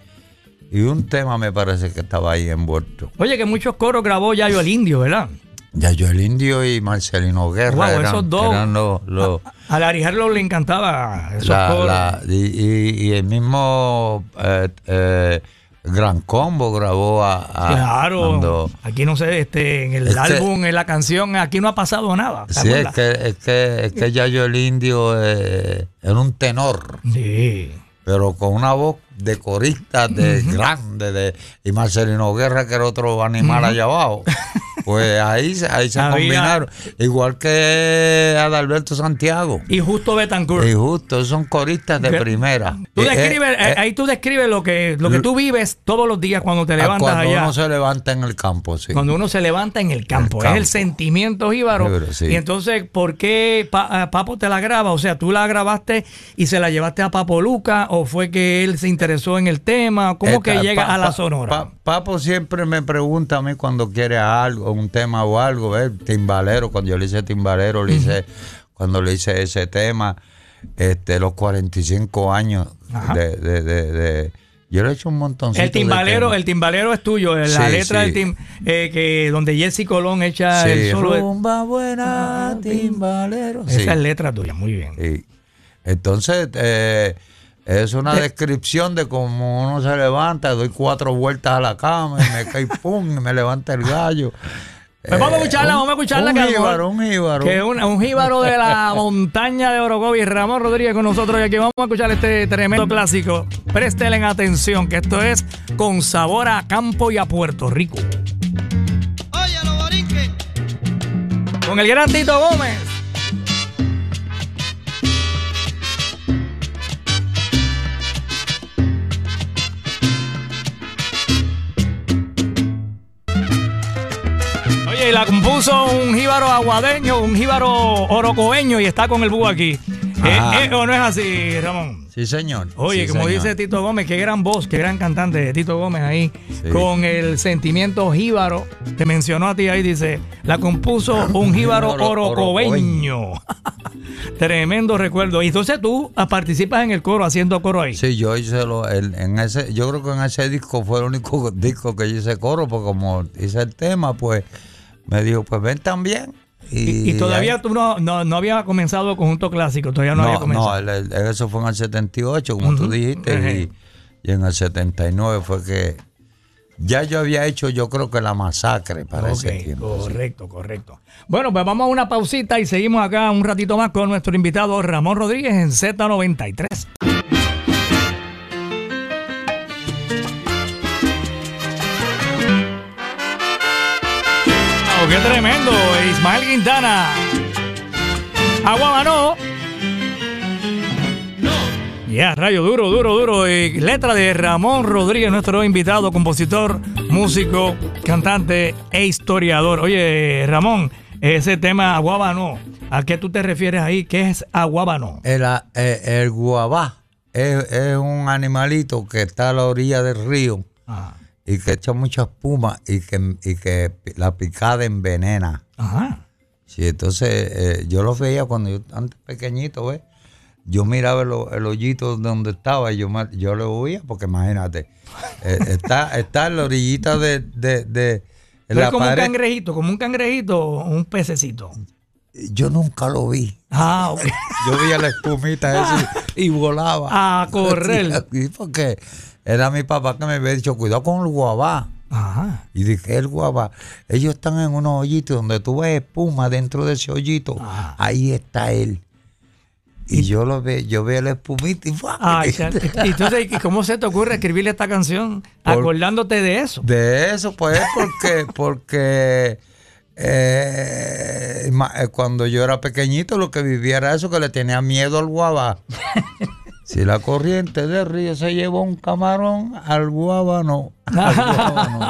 S5: y un tema me parece que estaba ahí envuelto.
S3: Oye, que muchos coros grabó Yayo el Indio, ¿verdad?
S5: Ya yo el Indio y Marcelino Guerra
S3: Wow,
S5: eran,
S3: esos dos.
S5: eran los... los-
S3: A Larry Harlow le encantaba esos
S5: la- y, y- y el mismo eh, eh, Gran Combo grabó a... a-
S3: Claro,
S5: cuando-
S3: aquí no sé, este, en el
S5: Este-
S3: álbum, en la canción, aquí no ha pasado nada. ¿te
S5: Sí, es que, es que, es que Yayo el Indio eh, era un tenor,
S3: Sí.
S5: pero con una voz de corista de grande, de, y Marcelino Guerra, que era otro animal allá abajo, (laughs) pues ahí, se- ahí se
S3: Había-
S5: combinaron. Igual que Adalberto Santiago.
S3: Y justo Betancourt.
S5: Y justo, son coristas de primera.
S3: Tú
S5: Eh,
S3: describes,
S5: eh,
S3: eh, ahí tú describes lo que, lo que tú vives todos los días cuando te
S5: eh,
S3: levantas
S5: cuando
S3: allá.
S5: uno se levanta en el campo, sí.
S3: Cuando uno se levanta en el campo,
S5: campo.
S3: es el sentimiento jíbaro.
S5: Sí.
S3: Y entonces, ¿por qué Pa- Papo te la graba? O sea, ¿tú la grabaste y se la llevaste a Papo Luca? ¿O fue que él se interesó en el tema? ¿Cómo
S5: Eh,
S3: que llega a la Sonora?
S5: pa- Papo siempre me pregunta a mí cuando quiere algo, un tema o algo, ¿ves? Timbalero, cuando yo le hice Timbalero, le hice, cuando le hice ese tema, este, los 45 años de, de, de- de- yo le he hecho un montón
S3: el timbalero, el timbalero es tuyo, la
S5: Sí,
S3: letra
S5: sí.
S3: del tim, eh, que donde Jesse Colón echa el solo.
S5: rumba buena, timbalero.
S3: Esa es letra tuya, muy bien.
S5: Entonces, eh, es una descripción de cómo uno se levanta, doy cuatro vueltas a la cama y me cae (laughs) pum, y me levanta el gallo.
S3: Pues vamos a escucharla,
S5: Eh,
S3: vamos a escucharla.
S5: Un
S3: que
S5: jíbaro, un jíbaro.
S3: Que un, un jíbaro de la (laughs) montaña de Orocovi, Ramón Rodríguez con nosotros y aquí vamos a escuchar este tremendo clásico. Presten atención que esto es con sabor a campo y a Puerto Rico.
S2: Oye, los borinques.
S3: Con el gran Tito Gómez. Y la compuso un jíbaro aguadeño, un jíbaro orocoeño y está con el búho aquí. Eh, eh, ¿O no es así, Ramón?
S5: Sí, señor.
S3: Oye,
S5: Sí,
S3: como
S5: señor.
S3: dice Tito Gómez, qué gran voz, qué gran cantante Tito Gómez ahí,
S5: Sí.
S3: con el sentimiento jíbaro. Te mencionó a ti ahí, dice, la compuso (laughs) un jíbaro
S5: Oro-
S3: orocobeño. (laughs) Tremendo recuerdo. Y entonces tú ah, participas en el coro, haciendo coro ahí.
S5: Sí, yo hice lo, el- en ese, yo creo que en ese disco fue el único disco que yo hice coro, porque como hice el tema, pues me dijo, pues ven también.
S3: Y, y todavía
S5: ahí-
S3: tú no, no, no había comenzado conjunto clásico, todavía no, había comenzado.
S5: no, el- el- eso fue en el 78, como tú
S3: Ujú.
S5: dijiste,
S3: Ejé.
S5: y, y en el 79 fue que ya yo había hecho, yo creo que la masacre para ese tiempo. sí.
S3: correcto, correcto. Bueno, pues vamos a una pausita y seguimos acá un ratito más con nuestro invitado Ramón Rodríguez en Z93. Ismael Quintana. Aguabanó. Ya, rayo, duro, duro, duro. Y letra de Ramón Rodríguez, nuestro invitado, compositor, músico, cantante e historiador. Oye, Ramón, ese tema aguábano, ¿a qué tú te refieres ahí? ¿Qué es aguábano?
S5: El, a- eh, el guabá es, es un animalito que está a la orilla del río
S3: Ajá.
S5: Y que echa mucha espuma y que, y que la picada envenena.
S3: Ajá.
S5: Sí, entonces eh, yo lo veía cuando yo antes pequeñito, ¿ves? Yo miraba el, el hoyito donde estaba y yo, yo lo oía porque imagínate, (laughs) eh, está, está en la orillita de, de, de
S3: Pero
S5: la
S3: es como un cangrejito, como un cangrejito o un pececito.
S5: Yo nunca lo vi.
S3: Ah, ok.
S5: Yo veía la espumita esa y, y volaba.
S3: A correr. (laughs)
S5: Sí, porque era mi papá que me había dicho, cuidado con el guabá.
S3: Ajá.
S5: Y dije, el guabá, ellos están en unos hoyitos donde tú ves espuma dentro de ese hoyito.
S3: Ajá.
S5: Ahí está él. Y, yo lo ve, yo veo la espumita y.
S3: Ay, y entonces, ¿y ¿cómo se te ocurre escribirle esta canción
S5: Por-
S3: acordándote de eso?
S5: De eso, pues, porque, (laughs) porque eh, eh, cuando yo era pequeñito lo que vivía era eso, que le tenía miedo al guabá. (laughs) Si la corriente del río se llevó un camarón, al guabá no. Al (laughs) guabá no.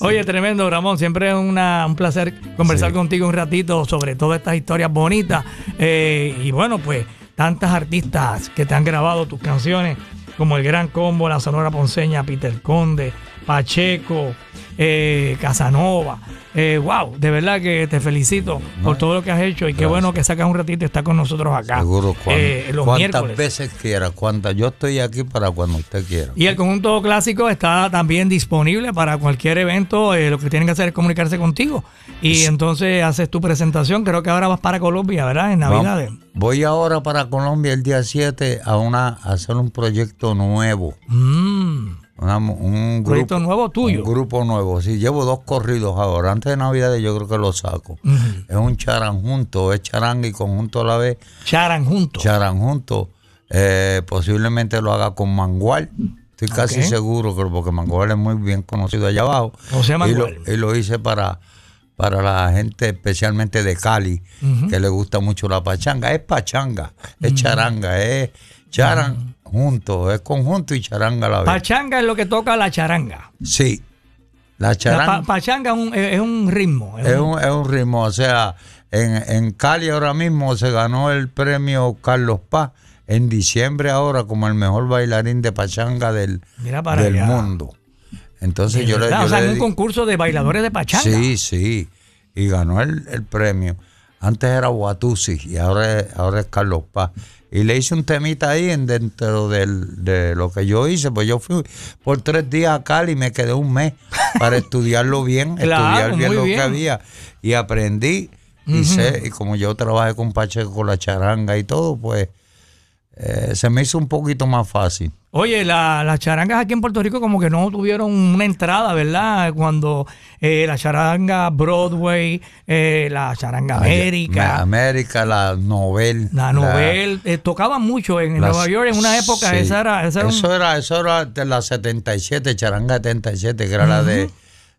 S5: (laughs)
S3: Oye, tremendo, Ramón. Siempre es una- un placer conversar
S5: Sí.
S3: contigo un ratito sobre todas estas historias bonitas. Eh, y bueno, pues tantas artistas que te han grabado tus canciones, como el Gran Combo, la Sonora Ponceña, Peter Conde, Pacheco, eh, Casanova. Eh, wow, de verdad que te felicito por todo lo que has hecho y qué bueno que sacas un ratito y estás con nosotros acá.
S5: Seguro,
S3: eh, los
S5: cuantas
S3: miércoles.
S5: veces quiera, cuantas. Yo estoy aquí para cuando usted quiera.
S3: Y el conjunto clásico está también disponible para cualquier evento. eh, lo que tienen que hacer es comunicarse contigo. Y entonces haces tu presentación. Creo que ahora vas para Colombia, ¿verdad? En Navidades.
S5: Vamos- voy ahora para Colombia el día 7 a, una, a hacer un proyecto nuevo.
S3: Mm.
S5: Una- un grupo,
S3: nuevo tuyo.
S5: Un grupo nuevo. Sí, llevo dos corridos ahora. Antes de Navidad yo creo que lo saco. Es un charanjunto, es charanga y conjunto a la vez.
S3: Charan juntos.
S5: Charanjunto. Eh, posiblemente lo haga con Mangual. Estoy casi seguro que porque Mangual es muy bien conocido allá abajo.
S3: José
S5: Y lo,
S3: Mangual.
S5: y lo hice para, para la gente especialmente de Cali, que le gusta mucho la pachanga. Es pachanga, es charanga, es charan junto, es conjunto y charanga a la vez.
S3: Pachanga es lo que toca la charanga.
S5: sí, la
S3: La
S5: charanga
S3: pa- pachanga es un, es un ritmo. es
S5: es
S3: un-
S5: es un ritmo, o sea, en, en Cali ahora mismo se ganó el premio Carlos Paz en diciembre ahora como el mejor bailarín de pachanga del, del mundo. Entonces
S3: de
S5: yo le, yo
S3: o sea,
S5: le
S3: en un concurso de bailadores de pachanga.
S5: Sí, sí. Y ganó el, el premio. Antes era Watusi y ahora es, ahora es Carlos Paz. Y le hice un temita ahí en dentro del- de lo que yo hice. Pues yo fui por tres días a Cali y me quedé un mes para (laughs) estudiarlo bien,
S3: Claro,
S5: estudiar bien lo
S3: bien.
S5: que había. Y aprendí. Y sé, y como yo trabajé con Pacheco, con la charanga y todo, pues eh, se me hizo un poquito más fácil.
S3: Oye, la- las charangas aquí en Puerto Rico como que no tuvieron una entrada, ¿verdad? Cuando eh, la charanga Broadway, eh, la charanga América,
S5: América, la novel.
S3: la Nobel, eh, tocaban mucho en
S5: Las-
S3: Nueva York en una época.
S5: sí.
S3: Esa era, esa era un-
S5: eso, era, eso era de la 77, Charanga 77, que era la de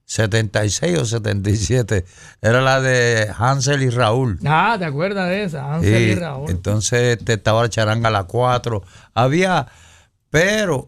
S5: 76 o 77. Era la de Hansel y Raúl.
S3: Ah, ¿te acuerdas de esa? Hansel y,
S5: Y
S3: Raúl.
S5: entonces este, estaba la charanga la 4. Había, pero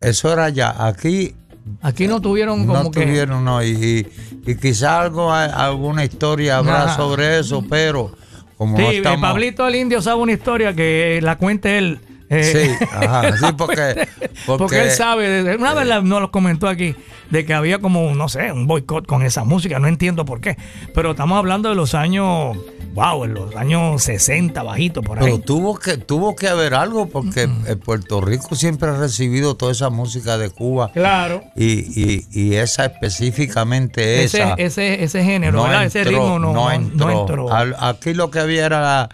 S5: eso era ya. Aquí
S3: Aquí no tuvieron como
S5: no
S3: que...
S5: tuvieron, no. Y, y, y quizá algo, alguna historia habrá
S3: Ajá.
S5: sobre eso, pero como
S3: Sí,
S5: no estamos...
S3: Pablito el Indio sabe una historia que la cuente él. Eh,
S5: Sí, (laughs) ajá, sí, (laughs) porque,
S3: Porque, él sabe, una vez la- nos lo comentó aquí, de que había como, no sé, un boicot con esa música, no entiendo por qué. Pero estamos hablando de los años, wow, en los años 60, bajito por
S5: Pero
S3: ahí.
S5: tuvo que, tuvo que haber algo porque eh, Puerto Rico siempre ha recibido toda esa música de Cuba
S3: Claro.
S5: y, y, y esa específicamente
S3: Ese,
S5: esa
S3: ese, ese género, ¿verdad? ese ritmo no, no-
S5: entró.
S3: no entró.
S5: Al- aquí lo que había era la,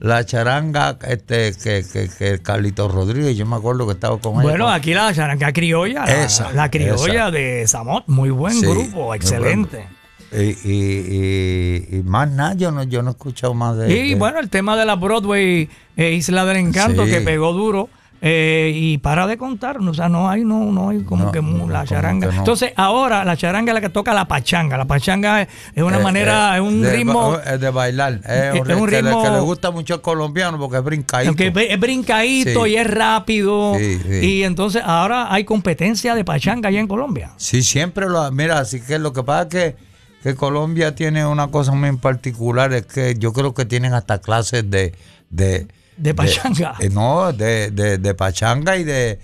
S5: la charanga este, que, que, que Carlito Rodríguez, yo me acuerdo que estaba con
S3: Bueno,
S5: ella.
S3: aquí la charanga criolla, la,
S5: Esa,
S3: la criolla
S5: esa.
S3: de Samot, muy buen
S5: Sí,
S3: grupo, excelente.
S5: Y, y, y, y más nada, yo no, yo no he escuchado más de
S3: Y
S5: de-
S3: bueno, el tema de la Broadway eh, Isla del Encanto
S5: Sí.
S3: que pegó duro. Eh, y para de contar, o sea, no hay, no, no hay como
S5: No,
S3: que
S5: no,
S3: la charanga.
S5: que no.
S3: Entonces, ahora la charanga es la que toca la pachanga. La pachanga es, una
S5: Eh,
S3: manera,
S5: eh,
S3: es un
S5: de,
S3: ritmo.
S5: ba- de bailar. Es un,
S3: ritmo-
S5: que le gusta mucho al colombiano porque es brincadito.
S3: que es brincadito
S5: Sí.
S3: y es rápido.
S5: Sí, sí.
S3: Y entonces ahora hay competencia de pachanga allá en Colombia.
S5: Sí, siempre lo. Mira, así que lo que pasa es que, que Colombia tiene una cosa muy en particular, es que yo creo que tienen hasta clases de. De,
S3: De pachanga.
S5: eh, no, de, de, de pachanga y de,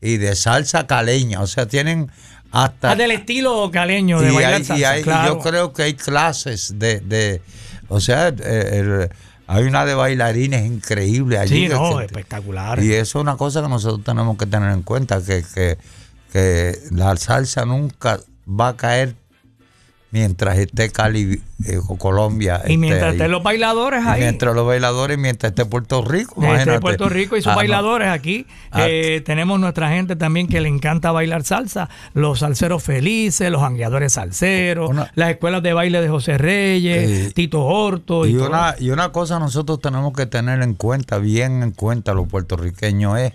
S5: y de salsa caleña. O sea, tienen hasta.
S3: Ah, del estilo caleño de
S5: y
S3: bailar
S5: hay- y hay-
S3: claro.
S5: yo creo que hay clases de. de o sea, eh, el- hay una de bailarines increíble allí.
S3: Sí, no, espectacular.
S5: y eso es una cosa que nosotros tenemos que tener en cuenta, que, que, que la salsa nunca va a caer mientras esté Cali eh, o Colombia.
S3: Y
S5: esté
S3: mientras estén los bailadores
S5: Y
S3: ahí.
S5: mientras los bailadores, mientras esté Puerto Rico.
S3: Este,
S5: imagínate.
S3: Puerto Rico y sus
S5: Ah, no.
S3: bailadores aquí.
S5: Ah.
S3: Eh, tenemos nuestra gente también que le encanta bailar salsa. Los salseros felices, los jangueadores salseros,
S5: Una-
S3: las escuelas de baile de José Reyes. Tito Horto y,
S5: Y
S3: todo.
S5: una, y una cosa nosotros tenemos que tener en cuenta, bien en cuenta los puertorriqueños es,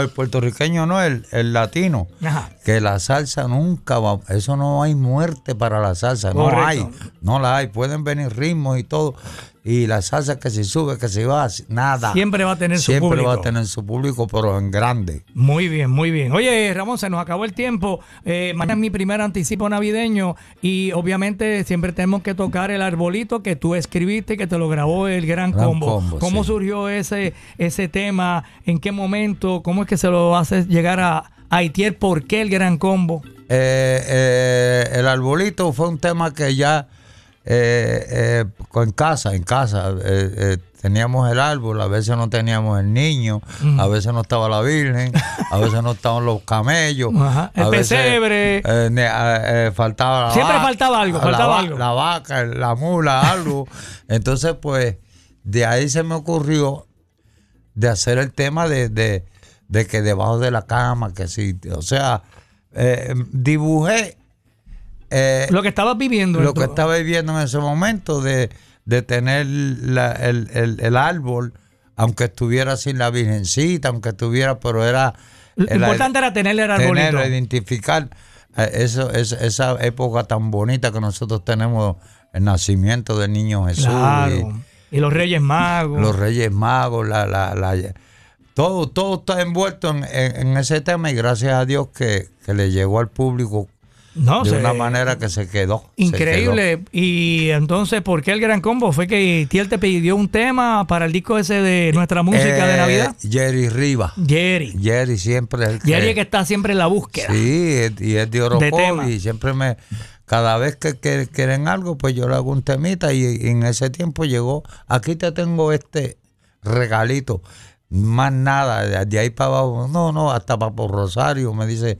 S5: el puertorriqueño no, el, el latino,
S3: Ajá.
S5: que la salsa nunca va, eso no hay muerte para la salsa, no hay, no la hay, pueden venir ritmos y todo, y la salsa que se sube, que se va, nada.
S3: Siempre va a tener su
S5: Siempre
S3: público.
S5: va a tener su público, pero en grande.
S3: Muy bien, muy bien. Oye, Ramón, se nos acabó el tiempo. Eh, mañana es mi primer anticipo navideño y obviamente siempre tenemos que tocar el arbolito que tú escribiste, que te lo grabó el Gran,
S5: Gran
S3: Combo.
S5: Combo,
S3: ¿Cómo
S5: sí.
S3: surgió ese, ese tema? ¿En qué momento? ¿Cómo es que se lo haces llegar a Haitier? ¿Por qué el Gran Combo?
S5: Eh, eh, el arbolito fue un tema que ya eh, eh, en casa, en casa, eh, eh, teníamos el árbol, a veces no teníamos el niño, a veces no estaba la Virgen, a veces no estaban los camellos, (laughs)
S3: Ajá, el
S5: a
S3: pesebre.
S5: faltaba la
S3: Siempre
S5: vaca,
S3: faltaba algo,
S5: la
S3: faltaba
S5: va-
S3: algo.
S5: La vaca, la mula, algo. Entonces, pues, de ahí se me ocurrió de hacer el tema de, de, de que debajo de la cama, que sí, o sea, eh, dibujé eh,
S3: Lo que estabas viviendo.
S5: lo que estaba viviendo en ese momento de, de tener la- el, el- el árbol, aunque estuviera sin la virgencita, aunque estuviera, pero era...
S3: Lo importante era tener el arbolito.
S5: tenerlo, identificar eh, eso, es, esa época tan bonita que nosotros tenemos, el nacimiento del niño Jesús.
S3: Claro. Y, los Reyes Magos.
S5: Los Reyes Magos, la, la, la, todo, todo está envuelto en, en- en ese tema y gracias a Dios que, que le llegó al público
S3: no
S5: de una manera que se quedó. se
S3: Increíble. Y entonces, ¿por qué el gran combo? Fue que Tiel te pidió un tema para el disco ese de nuestra música de
S5: Eh,
S3: Navidad.
S5: Jerry Riva.
S3: Jerry.
S5: Jerry siempre es el
S3: Jerry es que está siempre en la búsqueda.
S5: Sí, y es de Orocovi y siempre me... Cada vez que, que quieren algo, pues yo le hago un temita y, y en ese tiempo llegó, aquí te tengo este regalito, más nada, de, de ahí para abajo, no, no, hasta para por Rosario, me dice,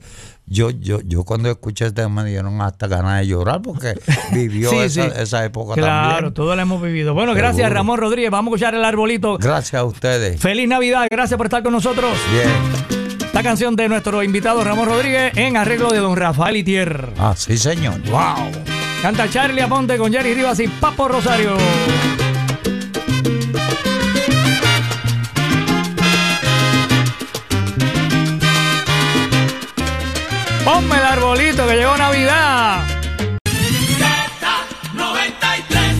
S5: yo, yo, yo cuando escuché este tema me dieron hasta ganas de llorar porque (laughs) vivió
S3: Sí,
S5: esa,
S3: sí.
S5: esa época
S3: Claro,
S5: también.
S3: todo lo hemos vivido. Bueno, gracias. Ramón Rodríguez. Vamos a escuchar el arbolito.
S5: Gracias a ustedes.
S3: Feliz Navidad, gracias por estar con nosotros.
S5: Bien.
S3: La canción de nuestro invitado Ramón Rodríguez en arreglo de don Rafael Itier.
S5: Ah, sí, señor.
S3: ¡Wow! Canta Charlie Aponte con Jerry Rivas y Papo Rosario. Ponme el arbolito que llegó Navidad.